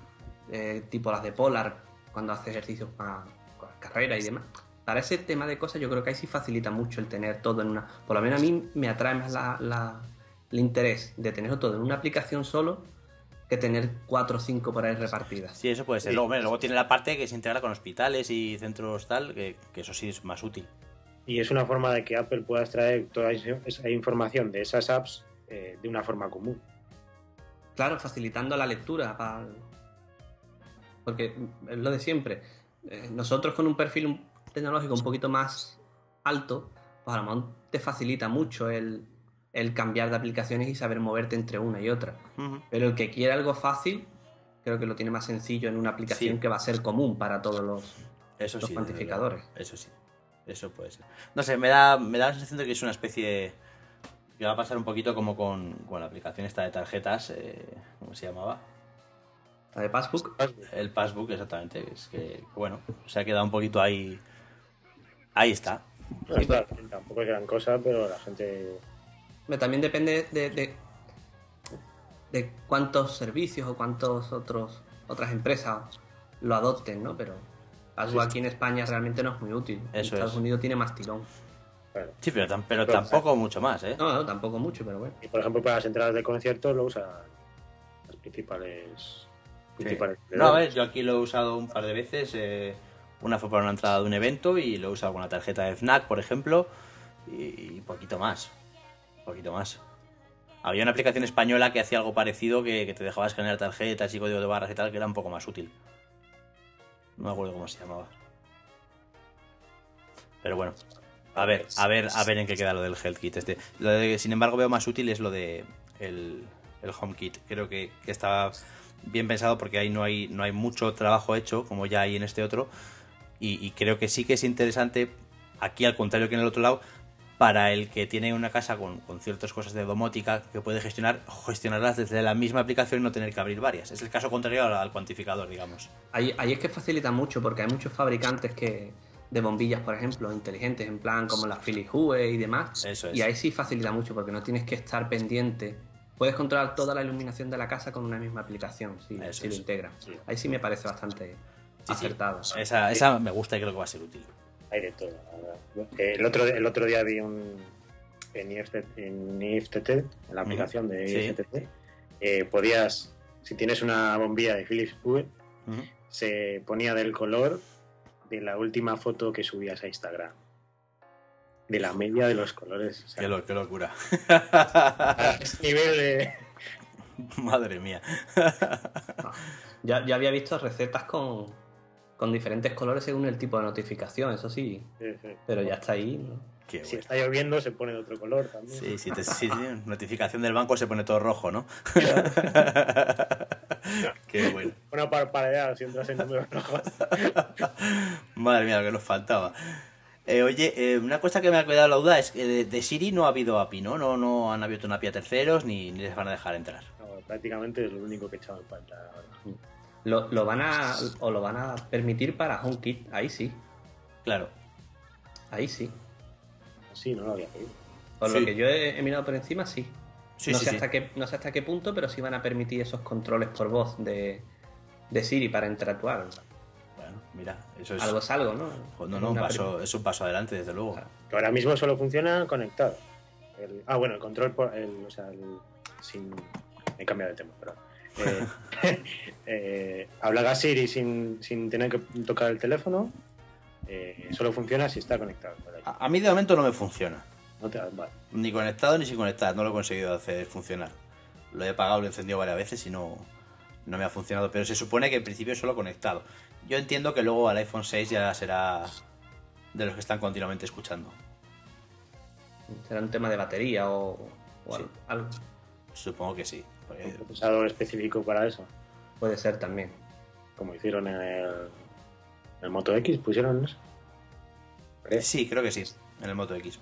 eh, tipo las de Polar cuando haces ejercicios para, para carrera y demás. Para ese tema de cosas yo creo que ahí sí facilita mucho el tener todo en una... Por lo menos a mí me atrae más la- la- el interés de tenerlo todo en una aplicación solo que tener cuatro o cinco por ahí repartidas. Sí, eso puede ser. Sí. Luego, tiene la parte que se integra con hospitales y centros tal, que, que eso sí es más útil. Y es una forma de que Apple pueda extraer toda esa información de esas apps eh, de una forma común. Claro, facilitando la lectura. Porque es lo de siempre. Eh, Nosotros con un perfil tecnológico un poquito más alto, pues a lo mejor te facilita mucho el, el cambiar de aplicaciones y saber moverte entre una y otra. Pero el que quiere algo fácil, creo que lo tiene más sencillo en una aplicación Sí. que va a ser común para todos los... Eso Los sí. cuantificadores. Eso sí. Eso puede ser. No sé, me da, me da la sensación de que es una especie. que va a pasar un poquito como con, con la aplicación esta de tarjetas. eh, ¿Cómo se llamaba? La de Passbook. El Passbook, exactamente. Es que, bueno, se ha quedado un poquito ahí. Ahí está. No, está tampoco es gran cosa, pero la gente También depende de, de, de cuántos servicios o cuántos otros otras empresas lo adopten, ¿no? Pero algo aquí en España realmente no es muy útil. En Eso Estados es. Unidos tiene más tirón. Claro. Sí, pero, tam- pero Pero, tampoco mucho más, ¿eh? No, no, tampoco mucho, pero bueno. Y por ejemplo, para las entradas de conciertos lo usan las principales. Sí. principales No, a ver, yo aquí lo he usado un par de veces. eh, una fue para una entrada de un evento y lo he usado con una tarjeta de FNAC, por ejemplo. Y, y poquito más. Poquito más. Había una aplicación española que hacía algo parecido, que, te dejaba escanear tarjetas y código de barras y tal, que era un poco más útil. No me acuerdo cómo se llamaba. Pero bueno, a ver, a ver, a ver en qué queda lo del Health Kit. Este. Lo de, sin embargo, veo más útil es lo de el, el Home Kit. Creo que, que está bien pensado porque ahí no hay, no hay mucho trabajo hecho, como ya hay en este otro. Y creo que sí que es interesante, aquí al contrario que en el otro lado, para el que tiene una casa con, con, ciertas cosas de domótica que puede gestionar, gestionarlas desde la misma aplicación y no tener que abrir varias. Es el caso contrario al, al cuantificador, digamos. Ahí, ahí, es que facilita mucho porque hay muchos fabricantes que de bombillas, por ejemplo, inteligentes, en plan como las Philips Hue y demás. Eso es. Y ahí sí facilita mucho porque no tienes que estar pendiente. Puedes controlar toda la iluminación de la casa con una misma aplicación, si, si lo integra. Sí. Ahí sí me parece bastante sí, acertado. Esa, esa me gusta y creo que va a ser útil hay de todo. El otro, el otro día vi un en IFTT, en, IFTT, en la aplicación de IFTT, sí. eh, podías, si tienes una bombilla de Philips Hue, uh -huh. se ponía del color de la última foto que subías a Instagram. De la media de los colores. O sea, qué, lo, qué, locura. A ese nivel de... Madre mía. No. Ya, ya había visto recetas con, con diferentes colores según el tipo de notificación, eso sí. sí, sí. Pero ya está ahí. ¿no? Qué si bueno. está lloviendo se pone de otro color también. Sí, sí, te, sí, sí, <laughs> notificación del banco se pone todo rojo, ¿no? <laughs> Qué bueno. Una parpadeada si entras en números rojos. <laughs> Madre mía, lo que nos faltaba. Eh, oye, eh, una cosa que me ha quedado la duda es que de, de, Siri no ha habido API, ¿no? No, no han abierto una API a terceros ni, ni les van a dejar entrar. No, prácticamente es lo único que he echado en falta ahora. Lo, lo, van a o lo van a permitir para HomeKit, ahí sí. Claro. Ahí sí. Sí, no lo había pedido. Por sí. lo que yo he, he, mirado por encima, sí. sí no, sí, sé hasta. Qué, no sé hasta qué punto, pero sí van a permitir esos controles por voz de, de Siri para interactuar. Bueno, mira, eso es. Algo es algo, ¿no? Pues no, no, un paso, es un paso adelante, desde luego. Claro. Ahora mismo solo funciona conectado. El, ah, bueno, el control por. El, o sea, el, sin. He cambiado de tema, pero. Eh, <laughs> eh, hablar a Siri sin, sin, tener que tocar el teléfono eh, solo funciona si está conectado. A, a, mí de momento no me funciona. No te, vale. Ni conectado ni sin conectar, no lo he conseguido hacer funcionar. Lo he apagado, lo he encendido varias veces y no, no me ha funcionado. Pero se supone que en principio solo conectado. Yo entiendo que luego al iPhone 6 ya será de los que están continuamente escuchando. ¿Será un tema de batería o, o sí. algo? Supongo que sí. ¿Un procesador específico para eso? Puede ser también. Como hicieron en el, en el Moto X, pusieron eso. Sí, creo que sí, en el Moto X.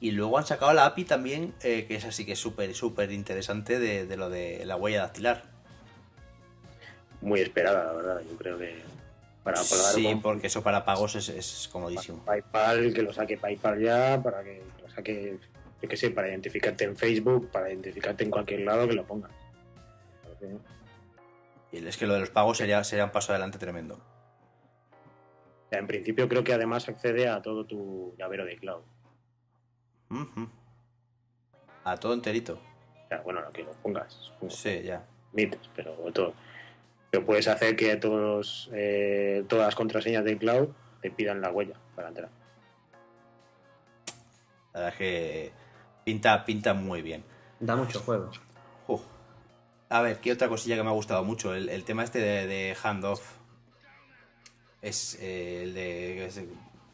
Y luego han sacado la API también, eh, que es así que es súper, súper interesante de, de, lo de la huella dactilar. Muy esperada, la verdad, yo creo que para pagar. Sí, con... porque eso para pagos es, es comodísimo. PayPal, que lo saque PayPal ya, para que lo saque yo qué sé, para identificarte en Facebook, para identificarte en cualquier lado que lo pongas. Y es que lo de los pagos sería, sería un paso adelante tremendo. En principio creo que además accede a todo tu llavero de cloud. Uh -huh. A todo enterito. Bueno, lo que lo pongas. Sí, ya. Mites, pero todo. Pero puedes hacer que todos, eh, todas las contraseñas de cloud te pidan la huella para entrar. La verdad es que Pinta, pinta muy bien. Da mucho juego. Uh. A ver, ¿qué otra cosilla que me ha gustado mucho? El, el tema este de, de handoff. Es eh, el de. Es,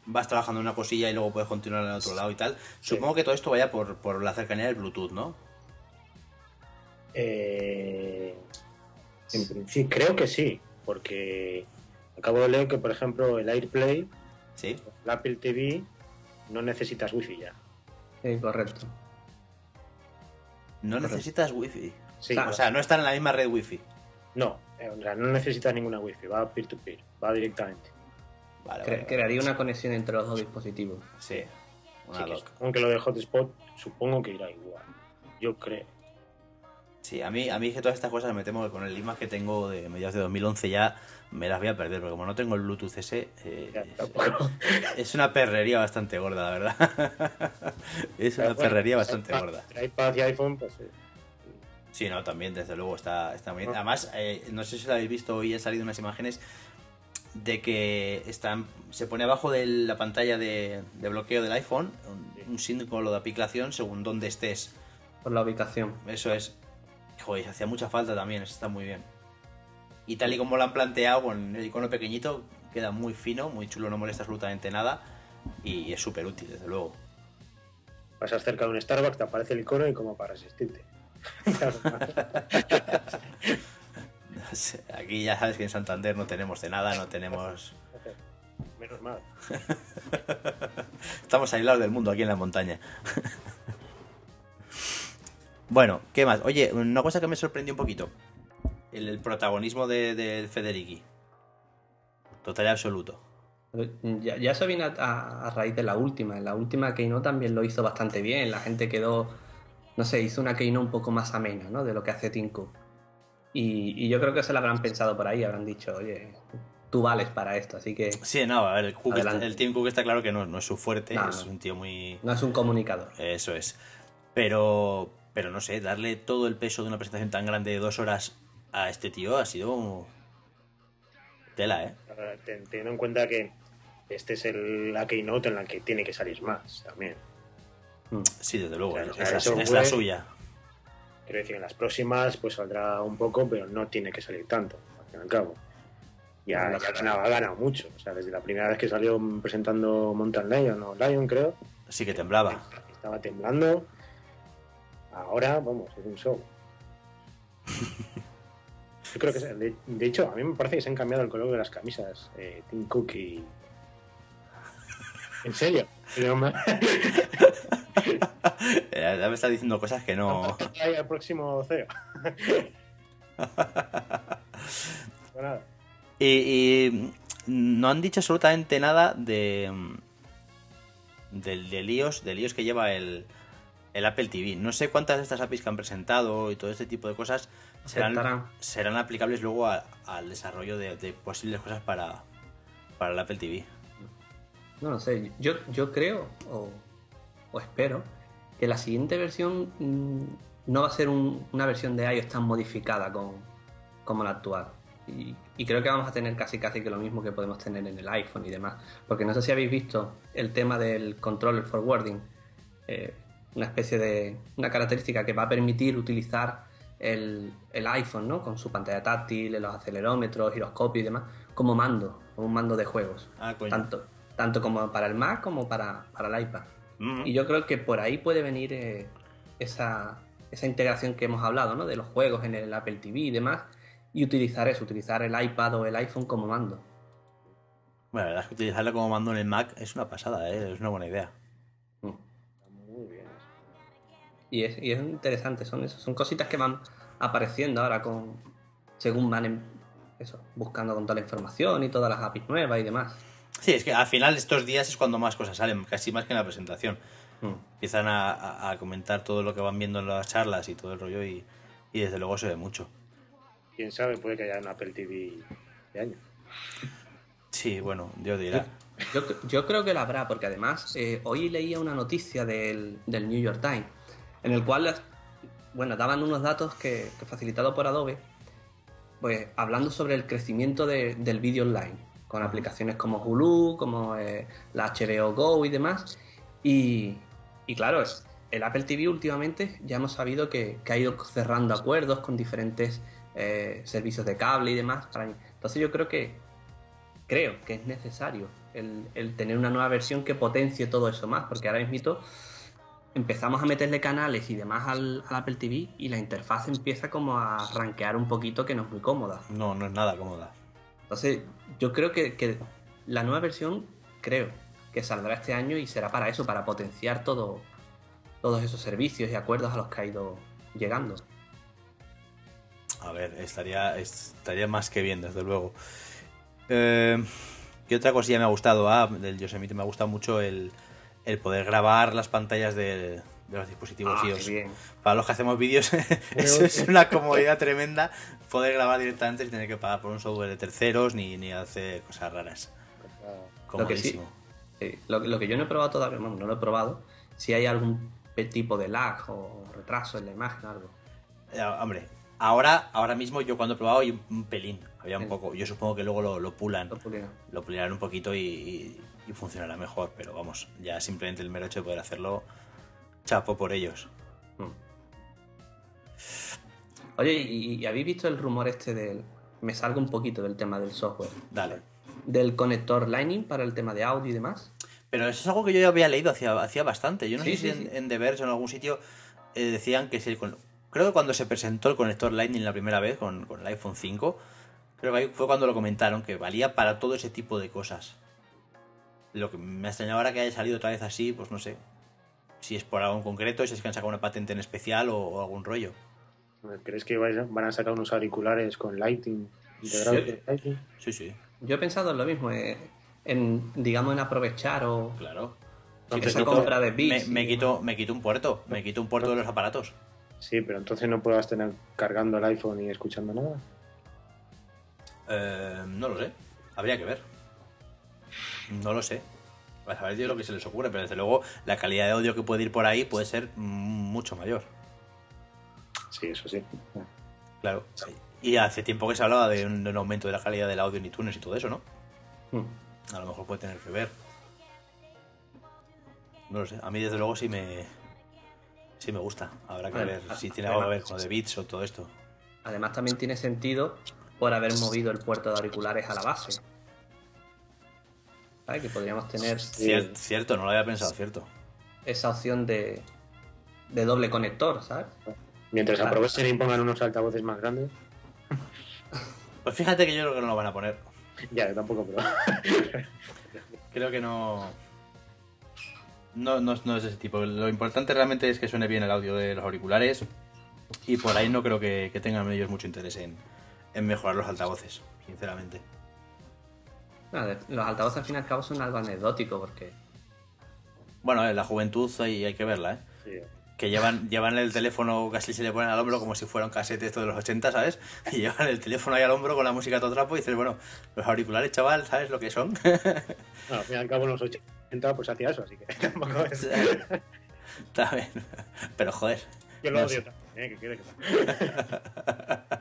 vas trabajando en una cosilla y luego puedes continuar en el otro lado y tal. Sí. Supongo que todo esto vaya por, por la cercanía del Bluetooth, ¿no? Eh, en principio, creo que sí, porque acabo de leer que, por ejemplo, el AirPlay, ¿Sí? el Apple TV, no necesitas wifi ya. Sí, correcto. No correcto. necesitas wifi. Sí, o sea, no están en la misma red wifi. No, o sea, no necesitas ninguna wifi, va peer-to-peer, -peer, va directamente. Vale, Cre vale, crearía una conexión entre los dos dispositivos. Sí, una sí aunque lo de hotspot supongo que irá igual. Yo creo. Sí, a mí, a mí que todas estas cosas me temo que con el IMAX que tengo de mediados de 2011 ya me las voy a perder, porque como no tengo el Bluetooth ese, eh, es, es, una perrería bastante gorda, la verdad. <laughs> es una bueno, perrería bastante iPad, gorda. iPad y iPhone, pues sí. Sí, no, también, desde luego, está, está muy bien. Además, eh, no sé si lo habéis visto, hoy han salido unas imágenes de que están, se pone abajo de la pantalla de, de bloqueo del iPhone un, un símbolo de aplicación según dónde estés por la ubicación. Eso es. Joder, hacía mucha falta también, eso está muy bien. Y tal y como lo han planteado, con el icono pequeñito, queda muy fino, muy chulo, no molesta absolutamente nada. Y es súper útil, desde luego. Pasas cerca de un Starbucks, te aparece el icono y como para asistirte. <laughs> Aquí ya sabes que en Santander no tenemos de nada, no tenemos... Menos mal. <laughs> Estamos aislados del mundo aquí en la montaña. <laughs> bueno, ¿qué más? Oye, una cosa que me sorprendió un poquito. El, el protagonismo de, de Federici. Total y absoluto. Ya, ya eso viene a, a, raíz de la última. En la última Keynote también lo hizo bastante bien. La gente quedó, no sé, hizo una Keynote un poco más amena, ¿no? De lo que hace Cook. Y, y, yo creo que se lo habrán pensado por ahí, habrán dicho, oye, tú vales para esto, así que... Sí, no, a ver, el, Cook está, el Tim Cook está claro que no, no es su fuerte, No, es no. un tío muy... No es un comunicador. Eso es. Pero, pero no sé, darle todo el peso de una presentación tan grande de dos horas a este tío ha sido... Tela, ¿eh? Teniendo en cuenta que este es el, la keynote en la que tiene que salir más también. Mm. Sí, desde luego, O sea, es, la- es la suya. Quiero decir, en las próximas pues saldrá un poco, pero no tiene que salir tanto, al fin y al cabo. Ya, ya ha, ganado, ha ganado mucho. O sea, desde la primera vez que salió presentando Mountain Lion o Lion, creo, Sí que temblaba. estaba temblando. Ahora, vamos, es un show. <laughs> Yo creo que, de, de hecho, a mí me parece que se han cambiado el color de las camisas, eh, Tim Cook y. ¿En serio? <laughs> Ya me está diciendo cosas que no... <laughs> Al próximo CEO. <laughs> Nada. Y, y no han dicho absolutamente nada de... Del de líos, de líos que lleva el, el Apple TV. No sé cuántas de estas APIs que han presentado y todo este tipo de cosas serán, aplicables luego a- al desarrollo de, de posibles cosas para, para el Apple TV. No lo sé, yo, yo creo o, o espero que la siguiente versión mm, no va a ser un- una versión de iOS tan modificada con, como la actual. Y, y creo que vamos a tener casi casi que lo mismo que podemos tener en el iPhone y demás. Porque no sé si habéis visto el tema del controller forwarding, eh, una especie de una característica que va a permitir utilizar el, el iPhone ¿no? con su pantalla táctil, los acelerómetros, giroscopio y demás, como mando, como un mando de juegos. Ah, coño. Tanto, tanto como para el Mac como para, para el iPad. Mm. Y yo creo que por ahí puede venir eh, esa, esa integración que hemos hablado, ¿no? De los juegos en el Apple TV y demás. Y utilizar eso, utilizar el iPad o el iPhone como mando. Bueno, la verdad es que utilizarlo como mando en el Mac es una pasada, ¿eh? es una buena idea. Mm. Muy bien. Y es, y es interesante, son, eso, son cositas que van apareciendo ahora con según van en- eso, buscando con toda la información y todas las APIs nuevas y demás. Sí, es que al final estos días es cuando más cosas salen, casi más que en la presentación. Mm. Empiezan a, a- a comentar todo lo que van viendo en las charlas y todo el rollo y, y desde luego se ve mucho. Quién sabe, puede que haya un Apple TV de año. Sí, bueno, Dios dirá. Yo, yo creo que la habrá, porque además eh, hoy leía una noticia del, del New York Times, en el cual, bueno, daban unos datos que, que facilitado por Adobe, pues hablando sobre el crecimiento de- del vídeo online, con aplicaciones como Hulu, como eh, la HBO Go y demás. Y, y claro, es- el Apple TV últimamente ya hemos sabido que, que ha ido cerrando acuerdos con diferentes eh, servicios de cable y demás. Para mí. Entonces yo creo que creo que es necesario el, el tener una nueva versión que potencie todo eso más, porque ahora mismo empezamos a meterle canales y demás al, al Apple TV y la interfaz empieza como a rankear un poquito que no es muy cómoda. No, no es nada cómoda. Entonces, yo creo que, que la nueva versión, creo que saldrá este año y será para eso, para potenciar todo, todos esos servicios y acuerdos a los que ha ido llegando. A ver, estaría, estaría más que bien, desde luego. Eh, ¿Qué otra cosilla me ha gustado? Ah, del Yosemite me ha gustado mucho el, el poder grabar las pantallas de, de los dispositivos Ah, iOS. bien. Para los que hacemos vídeos, <laughs> eso es una comodidad tremenda. Poder grabar directamente sin tener que pagar por un software de terceros ni, ni hacer cosas raras. Lo que sí, sí, lo, lo que yo no he probado todavía, no lo he probado, si hay algún tipo de lag o retraso en la imagen o algo. Eh, hombre, ahora, ahora mismo yo cuando he probado hay un pelín, había un Sí. poco. Yo supongo que luego lo, lo pulan, Lo lo pulirán un poquito y, y- y funcionará mejor. Pero vamos, ya simplemente el mero hecho de poder hacerlo, chapo por ellos. Mm. Oye, ¿y, y habéis visto el rumor este del... Me salgo un poquito del tema del software. Dale. Del conector Lightning para el tema de audio y demás. Pero eso es algo que yo ya había leído hacía, hacía bastante. Yo no Sí, sé sí, si en, sí. en The Verge o en algún sitio eh, decían que si el Creo que cuando se presentó el conector Lightning la primera vez con, con el iPhone 5, creo que ahí fue cuando lo comentaron, que valía para todo ese tipo de cosas. Lo que me ha extrañado ahora que haya salido otra vez así, pues no sé. Si es por algo en concreto, si es que han sacado una patente en especial o, o algún rollo. ¿Crees que vais a- van a sacar unos auriculares con Lighting integrados Sí. Lighting? Sí, sí, Yo he pensado en lo mismo, eh, en, digamos, en aprovechar o claro. Entonces, esa compra de Me, bits. me quito, me quito un puerto, me quito un puerto de los aparatos. Sí, pero entonces no podrás tener cargando el iPhone y escuchando nada. Eh, no lo sé. Habría que ver. No lo sé. A saber Dios lo que se les ocurre, pero desde luego la calidad de audio que puede ir por ahí puede ser mucho mayor. Sí, eso sí. Claro. Y hace tiempo que se hablaba de un, de un aumento de la calidad del audio en iTunes y todo eso, ¿no? Hmm. A lo mejor puede tener que ver. No lo sé. A mí desde luego sí me... Sí me gusta. Habrá que ver si tiene algo que ver con de bits o todo esto. Además también tiene sentido por haber movido el puerto de auriculares a la base. ¿Sabes? Que podríamos tener Cier- cierto, no lo había pensado, cierto. esa opción de, de doble conector, ¿sabes? Mientras Claro. aprovechen y pongan unos altavoces más grandes. <laughs> Pues fíjate que yo creo que no lo van a poner. Ya, yo tampoco, pero. <laughs> Creo que no. No, no, no es ese tipo. Lo importante realmente es que suene bien el audio de los auriculares. Y por ahí no creo que, que tengan ellos mucho interés en, en mejorar los altavoces, sinceramente. Nada, los altavoces al fin y al cabo son algo anecdótico porque Bueno, eh, la juventud ahí hay que verla, ¿eh? Sí. Que llevan, llevan el teléfono, casi se le ponen al hombro como si fuera un casete esto de los 80, ¿sabes? Y llevan el teléfono ahí al hombro con la música a todo trapo y dices, bueno, los auriculares, chaval, ¿sabes lo que son? <laughs> No, al fin y al cabo, en los 80 pues hacía eso, así que <laughs> tampoco es. <laughs> Está bien. Pero joder. Yo lo no odio sé. también, ¿eh? que quede claro.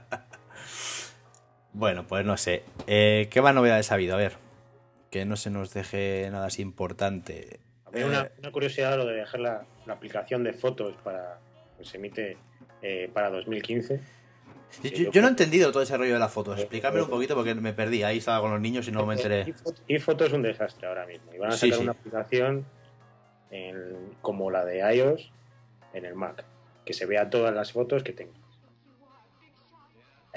Bueno, pues no sé. Eh, ¿Qué más novedades ha habido? A ver. Que no se nos deje nada así importante. Había una, una curiosidad lo de dejar la, la aplicación de fotos para. Pues se emite eh, para 2015. Yo, yo- yo no he entendido todo ese rollo de las fotos. Explícame un poquito porque me perdí. Ahí estaba con los niños y no me enteré. y foto es un desastre ahora mismo. Y van a sacar sí. una aplicación en- como la de iOS en el Mac, que se vea todas las fotos que tengas.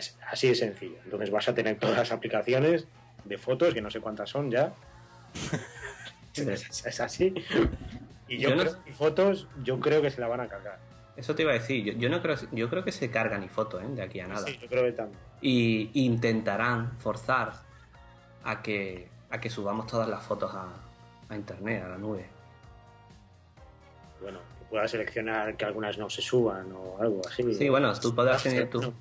Es así de sencillo. Entonces vas a tener todas las aplicaciones de fotos, que no sé cuántas son ya. <laughs> es, así. Y yo, creo que fotos, yo creo que se la van a cargar. eso te iba a decir, yo, yo no creo yo creo que se carga ni foto ¿eh? de aquí a nada. Sí, yo creo que también. Y intentarán forzar a que a que subamos todas las fotos a, a internet, a la nube. Bueno, pueda seleccionar que algunas no se suban o algo así. Sí, bueno, tú podrás <laughs> tener tu- No,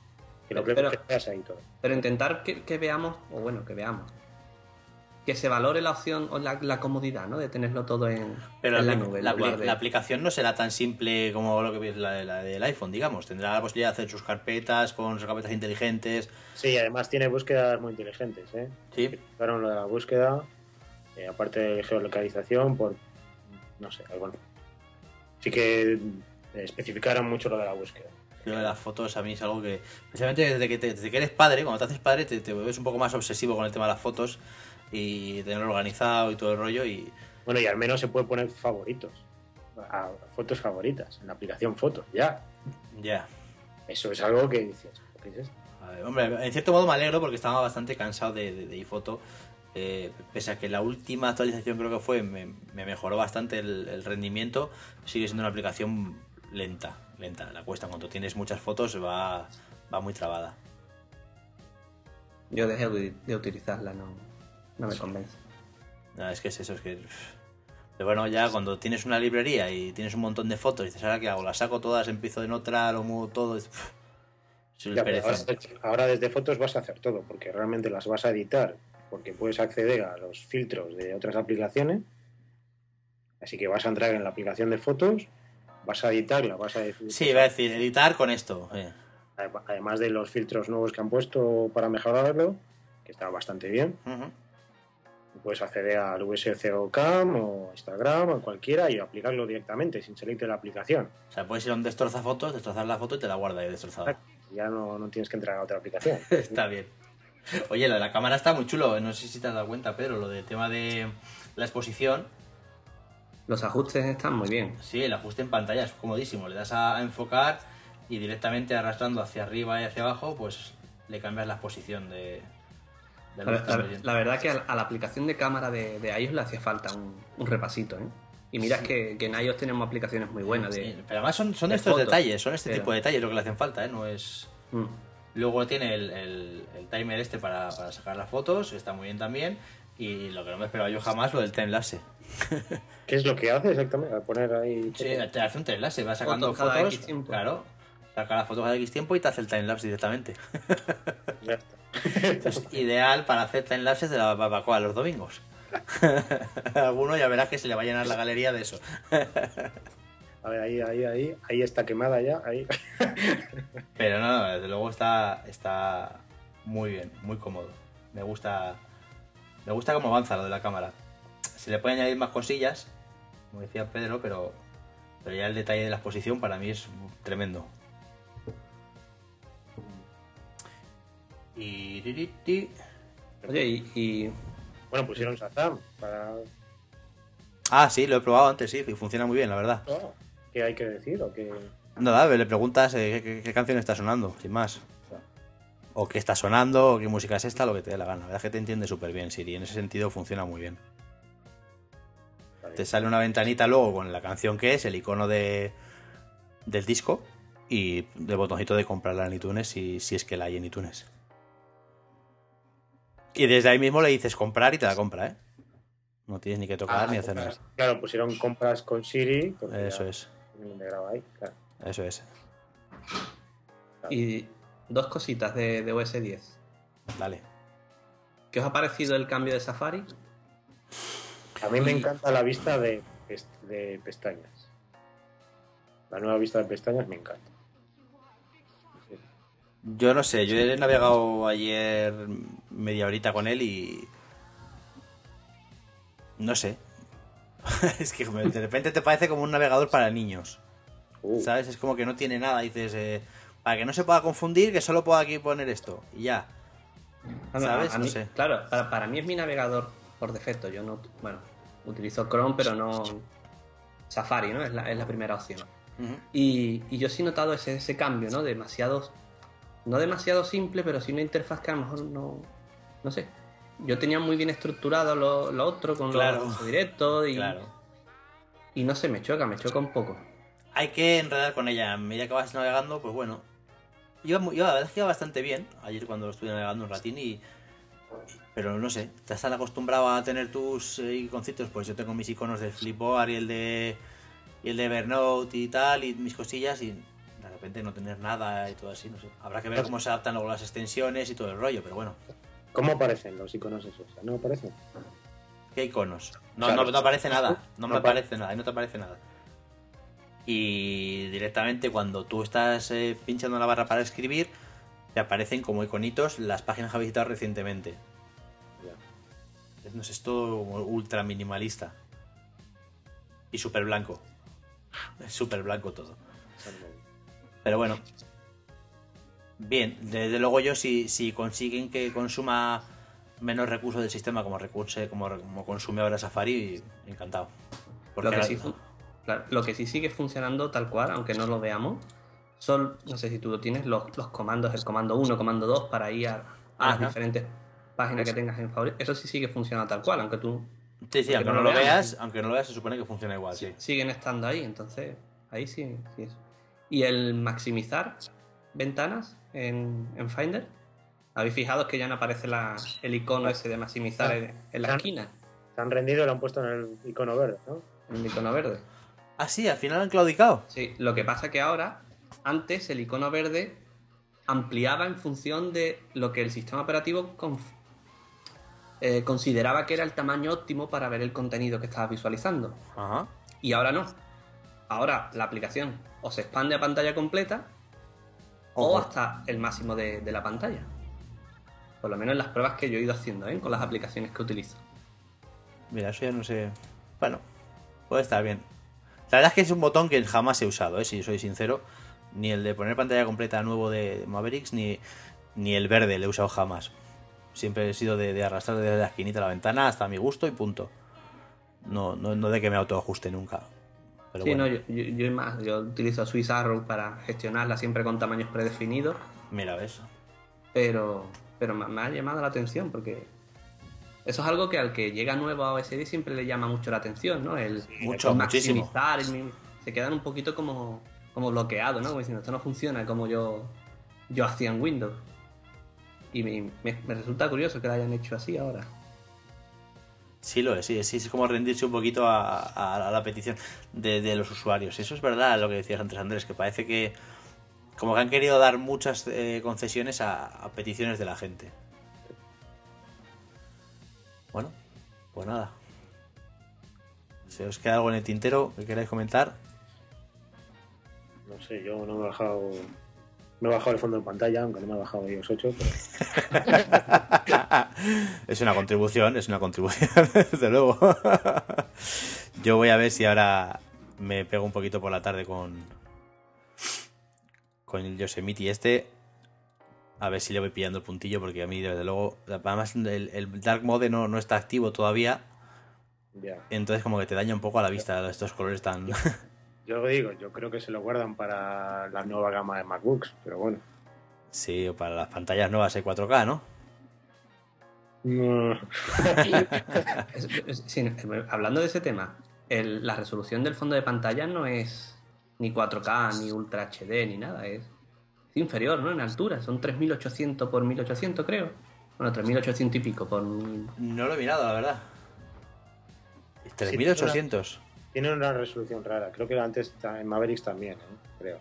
Que lo que Pero- que veas ahí todo. Pero intentar que, que veamos, o bueno, que veamos, que se valore la opción o la, la comodidad, ¿no? De tenerlo todo en, Pero en la, nube. la de- aplicación no será tan simple como lo que es la, de- la del iPhone, digamos. Tendrá la posibilidad de hacer sus carpetas con sus carpetas inteligentes. Sí, además tiene búsquedas muy inteligentes, ¿eh? Sí. Claro, lo de la búsqueda, eh, aparte de geolocalización, por. No sé, bueno. Sí que eh, especificaron mucho lo de la búsqueda. Lo de las fotos a mí es algo que, precisamente desde que, te- desde que eres padre, cuando te haces padre, te, te ves un poco más obsesivo con el tema de las fotos y tenerlo organizado y todo el rollo. Y Bueno, y al menos se puede poner favoritos. A, a fotos favoritas en la aplicación Fotos, ya. ya. Eso es algo que dices. ¿qué es esto? A ver, hombre, en cierto modo me alegro porque estaba bastante cansado de, de, de. Eh, pese a que la última actualización creo que fue, me, me mejoró bastante el, el rendimiento, sigue siendo una aplicación lenta, lenta. La cuesta, cuando tienes muchas fotos va, va muy trabada. Yo dejé de, utilizarla, no, no me convence. No, es que es eso, es que... Pero bueno, ya cuando tienes una librería y tienes un montón de fotos y dices, ¿ahora qué hago? ¿Las saco todas, empiezo en otra, lo muevo todo? Es, es un Ya, pero perezón. ahora, ahora desde Fotos vas a hacer todo, porque realmente las vas a editar, porque puedes acceder a los filtros de otras aplicaciones. Así que vas a entrar en la aplicación de Fotos, vas a editarla, vas a decir. Sí, iba a decir, editar con esto. eh. Además de los filtros nuevos que han puesto para mejorarlo, que está bastante bien. Ujú. Puedes acceder al VSCO Cam o Instagram o cualquiera y aplicarlo directamente sin salir de la aplicación. O sea, puedes ir a un destroza fotos, destrozar la foto y te la guarda ahí destrozada. Ya no, no tienes que entrar a otra aplicación. <laughs> está bien. Oye, lo de la cámara está muy chulo. No sé si te has dado cuenta, Pedro, lo del tema de la exposición. Los ajustes están muy bien. Sí, el ajuste en pantalla es comodísimo. Le das a enfocar y directamente arrastrando hacia arriba y hacia abajo, pues le cambias la exposición de, de La, la- la verdad que a, a la aplicación de cámara de, de iOS le hacía falta un, un repasito, ¿eh? Y mira que, que en iOS tenemos aplicaciones muy buenas de... Sí, pero además son, son de estos fotos, detalles, son este pero- tipo de detalles lo que le hacen falta, ¿eh? No es... Mm. Luego tiene el, el- el timer este para, para sacar las fotos, está muy bien también. Y lo que no me esperaba yo jamás, lo del timelapse. <laughs> ¿Qué es lo que hace exactamente? Poner ahí. Sí, te hace un timelapse, va sacando Fotos cada fotos. X tiempo. Claro, saca la foto cada X tiempo y te hace el timelapse directamente. <laughs> Ya está. <laughs> Es ideal para hacer timelapses de la barbacoa los domingos. Alguno ya verás que se le va a llenar la galería de eso. A ver, ahí, ahí, ahí. Ahí está quemada ya. Ahí. Pero no, no, desde luego está, está muy bien, muy cómodo. Me gusta, me gusta cómo avanza lo de la cámara. Se le pueden añadir más cosillas, como decía Pedro, pero, pero ya el detalle de la exposición para mí es tremendo. Y... Oye, y, y Bueno, pusieron Shazam para. Ah, sí, lo he probado antes, sí, y funciona muy bien, la verdad. Oh, ¿Qué hay que decir? ¿O qué... Nada, le preguntas eh, qué, qué- qué canción está sonando, sin más. O qué está sonando, o qué música es esta, lo que te dé la gana. La verdad es que te entiende súper bien, Siri. En ese sentido funciona muy bien. Te sale una ventanita luego con la canción que es, el icono de, del disco y el botoncito de comprarla en iTunes si, si es que la hay en iTunes. Y desde ahí mismo le dices comprar y te la compra, ¿eh? No tienes ni que tocar Ah, ni hacer nada. Claro, pusieron compras con Siri. Eso es, ahí, claro. eso es. y dos cositas de, de OS 10. Dale. ¿Qué os ha parecido el cambio de Safari? A mí me encanta la vista de, de pestañas. La nueva vista de pestañas me encanta. Sí. Yo no sé, yo he navegado ayer media horita con él y. No sé. <laughs> es que de repente te parece como un navegador para niños. Uh, ¿Sabes? Es como que no tiene nada. Dices, eh, para que no se pueda confundir, que solo puedo aquí poner esto. Y ya. ¿Sabes? a No mí- sé. Claro, para, para mí es mi navegador por defecto. Yo no, bueno, utilizo Chrome, pero no Safari, ¿no? Es la, es la primera opción. Y, y yo sí he notado ese, ese cambio, ¿no? Demasiado, no demasiado simple, pero sí una interfaz que a lo mejor no, no sé. Yo tenía muy bien estructurado lo, lo otro con Claro. los directos y, Claro. y no se me choca, me choca un poco. Hay que enredar con ella. A medida que vas navegando, pues bueno. Mu- iba- la verdad es que iba bastante bien. Ayer cuando estuve navegando un ratín y. Pero no sé, estás tan acostumbrado a tener tus eh, iconcitos. Pues yo tengo mis iconos del Flipboard y el de. Y el de Evernote y tal, y mis cosillas, y de repente no tener nada y todo así, no sé. Habrá que ver cómo se adaptan luego las extensiones y todo el rollo, pero bueno. ¿Cómo aparecen los iconos esos? ¿No aparecen? ¿Qué iconos? No, Claro. no, no aparece nada. No me aparece nada, no te aparece nada. Y directamente cuando tú estás eh, pinchando la barra para escribir, te aparecen como iconitos las páginas que has visitado recientemente. No sé, es todo ultra minimalista. Y súper blanco. Es súper blanco todo. Pero bueno. Bien, desde luego yo si, si consiguen que consuma menos recursos del sistema como recurso como, como consume ahora Safari, encantado. Porque Lo que, sí, claro, lo que sí sigue funcionando tal cual, aunque no lo veamos, son, no sé si tú lo tienes, los, los comandos, el comando 1, comando 2, para ir a, a las Ajá. Páginas que tengas en favorito. Eso sí sigue funcionando tal cual, aunque tú Sí, sí, aunque aunque no, no lo veas, aunque no lo veas, se supone que funciona igual, sí. siguen estando ahí, entonces ahí sí, sí es. Y el maximizar ventanas en, en Finder, ¿habéis fijado que ya no aparece la, el icono ese de maximizar en, en la Ah. esquina, Se han rendido y lo han puesto en el icono verde, ¿no? en el icono verde? Ah, sí, al final han claudicado. Sí, lo que pasa que ahora, antes el icono verde ampliaba en función de lo que el sistema operativo eh, consideraba que era el tamaño óptimo para ver el contenido que estabas visualizando. Ajá. Y ahora no. Ahora la aplicación o se expande a pantalla completa o hasta el máximo de, de la pantalla. Por lo menos en las pruebas que yo he ido haciendo ¿eh? con las aplicaciones que utilizo. Mira, eso ya no sé. Bueno, puede estar bien. La verdad es que es un botón que jamás he usado, ¿eh? si soy sincero. Ni el de poner pantalla completa nuevo de Mavericks, ni, ni el verde le he usado jamás. Siempre he sido de, arrastrar desde la esquinita a la ventana hasta mi gusto y punto. No, no, no de que me autoajuste nunca. sí, no, yo, yo, más, yo utilizo Swiss Arrow para gestionarla siempre con tamaños predefinidos. Mira, ves. Pero, pero me, ha llamado la atención porque eso es algo que al que llega nuevo a OSD siempre le llama mucho la atención, ¿no? El, mucho, maximizar, se quedan un poquito como, como bloqueados, ¿no? Como diciendo, esto no funciona como yo, yo hacía en Windows. Y me, resulta curioso que lo hayan hecho así ahora. Sí, lo es, sí, sí, es como rendirse un poquito a, la petición de, los usuarios. Eso es verdad lo que decías antes, Andrés, que parece que como que han querido dar muchas eh, concesiones a, peticiones de la gente. Bueno, pues nada. ¿Se os queda algo en el tintero que queráis comentar? No sé, yo no me he bajado me he bajado el fondo de pantalla, aunque no me he bajado iOS 8, <laughs> es una contribución, es una contribución, <laughs> desde luego. Yo voy a ver si ahora me pego un poquito por la tarde con con el Yosemite este. A ver si le voy pillando el puntillo, porque a mí, desde luego, además el, Dark Mode no, no está activo todavía. Entonces como que te daña un poco a la vista estos colores tan... <laughs> Yo lo digo, yo creo que se lo guardan para la nueva gama de MacBooks, pero bueno. Sí, o para las pantallas nuevas de 4K, ¿no? <laughs> hablando de ese tema, la resolución del fondo de pantalla no es ni 4K, ni Ultra HD, ni nada, es, inferior, ¿no? En altura, son 3800 por 1800, creo. Bueno, 3800 y pico por. No lo he mirado, la verdad. 3800. Tiene una resolución rara. Creo que antes en Mavericks también, ¿eh? creo.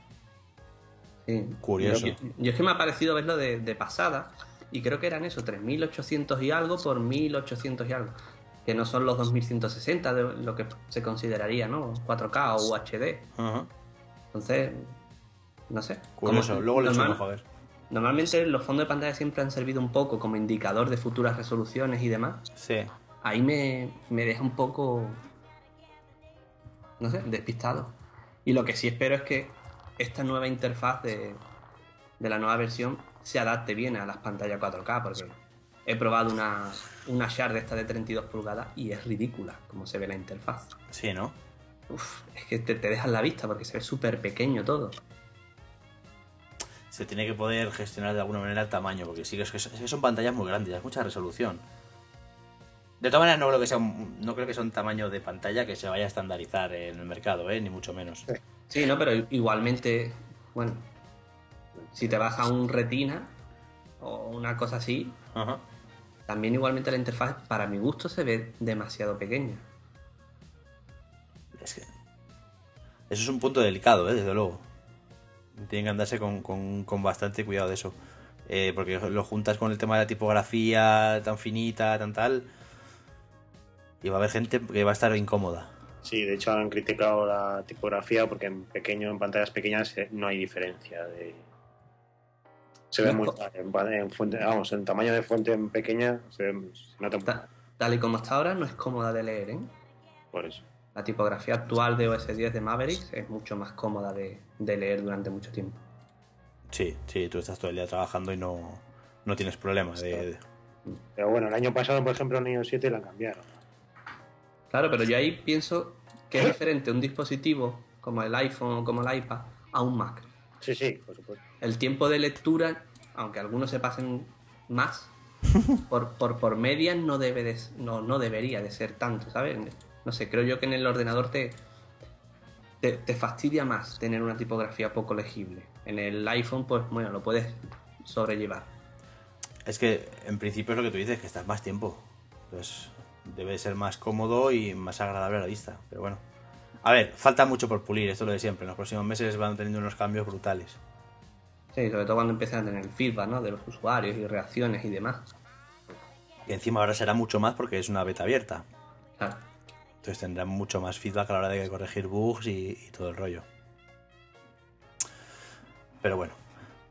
Sí. Curioso. Yo, es que me ha parecido verlo de, pasada y creo que eran eso, 3800 y algo por 1800 y algo. Que no son los 2160 de lo que se consideraría, ¿no? 4K o UHD. Entonces, no sé. Curioso, luego le normal, joder. Normalmente los fondos de pantalla siempre han servido un poco como indicador de futuras resoluciones y demás. Sí. Ahí me, me deja un poco no sé, despistado. Y lo que sí espero es que esta nueva interfaz de, la nueva versión se adapte bien a las pantallas 4K, porque he probado una, una Shard de esta de 32 pulgadas y es ridícula como se ve la interfaz. Sí, ¿no? Uf, es que te, te dejas la vista porque se ve súper pequeño todo. Se tiene que poder gestionar de alguna manera el tamaño, porque sí que, es que son pantallas muy grandes, hay mucha resolución. De todas maneras, no creo que sea un, no creo que sea un tamaño de pantalla que se vaya a estandarizar en el mercado, ¿eh? ni mucho menos. Sí, no, pero igualmente, bueno, si te vas a un retina o una cosa así, también igualmente la interfaz, para mi gusto, se ve demasiado pequeña. Es que. Eso es un punto delicado, ¿eh? desde luego. Tienen que andarse con, con, bastante cuidado de eso. Eh, porque lo juntas con el tema de la tipografía tan finita, tan tal y va a haber gente que va a estar incómoda. Sí, de hecho han criticado la tipografía porque en pequeño, en pantallas pequeñas eh, no hay diferencia de se ve muy en, fuente, vamos, en tamaño de fuente en pequeña se, nota Tal y como está ahora no es cómoda de leer, ¿eh? Por eso. La tipografía actual de OS 10 de Mavericks es mucho más cómoda de, leer durante mucho tiempo. Sí, sí, tú estás todo el día trabajando y no, no tienes problemas de... Pero bueno, el año pasado, por ejemplo, en iOS 7 la cambiaron. Claro, pero yo ahí pienso que es diferente un dispositivo como el iPhone o como el iPad a un Mac. Sí, sí, por supuesto. El tiempo de lectura, aunque algunos se pasen más, <laughs> por, por, por media no, debe de, no, no debería de ser tanto, ¿sabes? No sé, creo yo que en el ordenador te, te, te, fastidia más tener una tipografía poco legible. En el iPhone, pues bueno, lo puedes sobrellevar. Es que en principio es lo que tú dices, que estás más tiempo. Pues debe ser más cómodo y más agradable a la vista. Pero bueno. A ver, falta mucho por pulir, esto es lo de siempre. En los próximos meses van teniendo unos cambios brutales. Sí, sobre todo cuando empiecen a tener feedback ¿no? de los usuarios y reacciones y demás. Y encima ahora será mucho más porque es una beta abierta. Claro. Entonces tendrán mucho más feedback a la hora de corregir bugs y, todo el rollo. Pero bueno.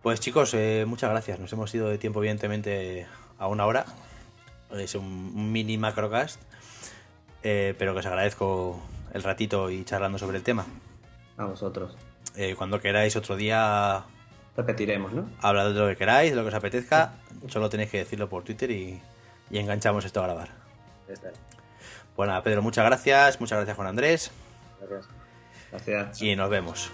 Pues chicos, eh, muchas gracias. Nos hemos ido de tiempo, evidentemente, a una hora es un mini macrocast. Eh, pero que os agradezco el ratito y charlando sobre el tema. A vosotros. Eh, cuando queráis otro día Repetiremos, ¿no? hablad de lo que queráis, de lo que os apetezca, solo tenéis que decirlo por Twitter y, y enganchamos esto a grabar. Está. Bueno, Pedro, muchas gracias, muchas gracias Juan Andrés Gracias. Gracias. y nos vemos.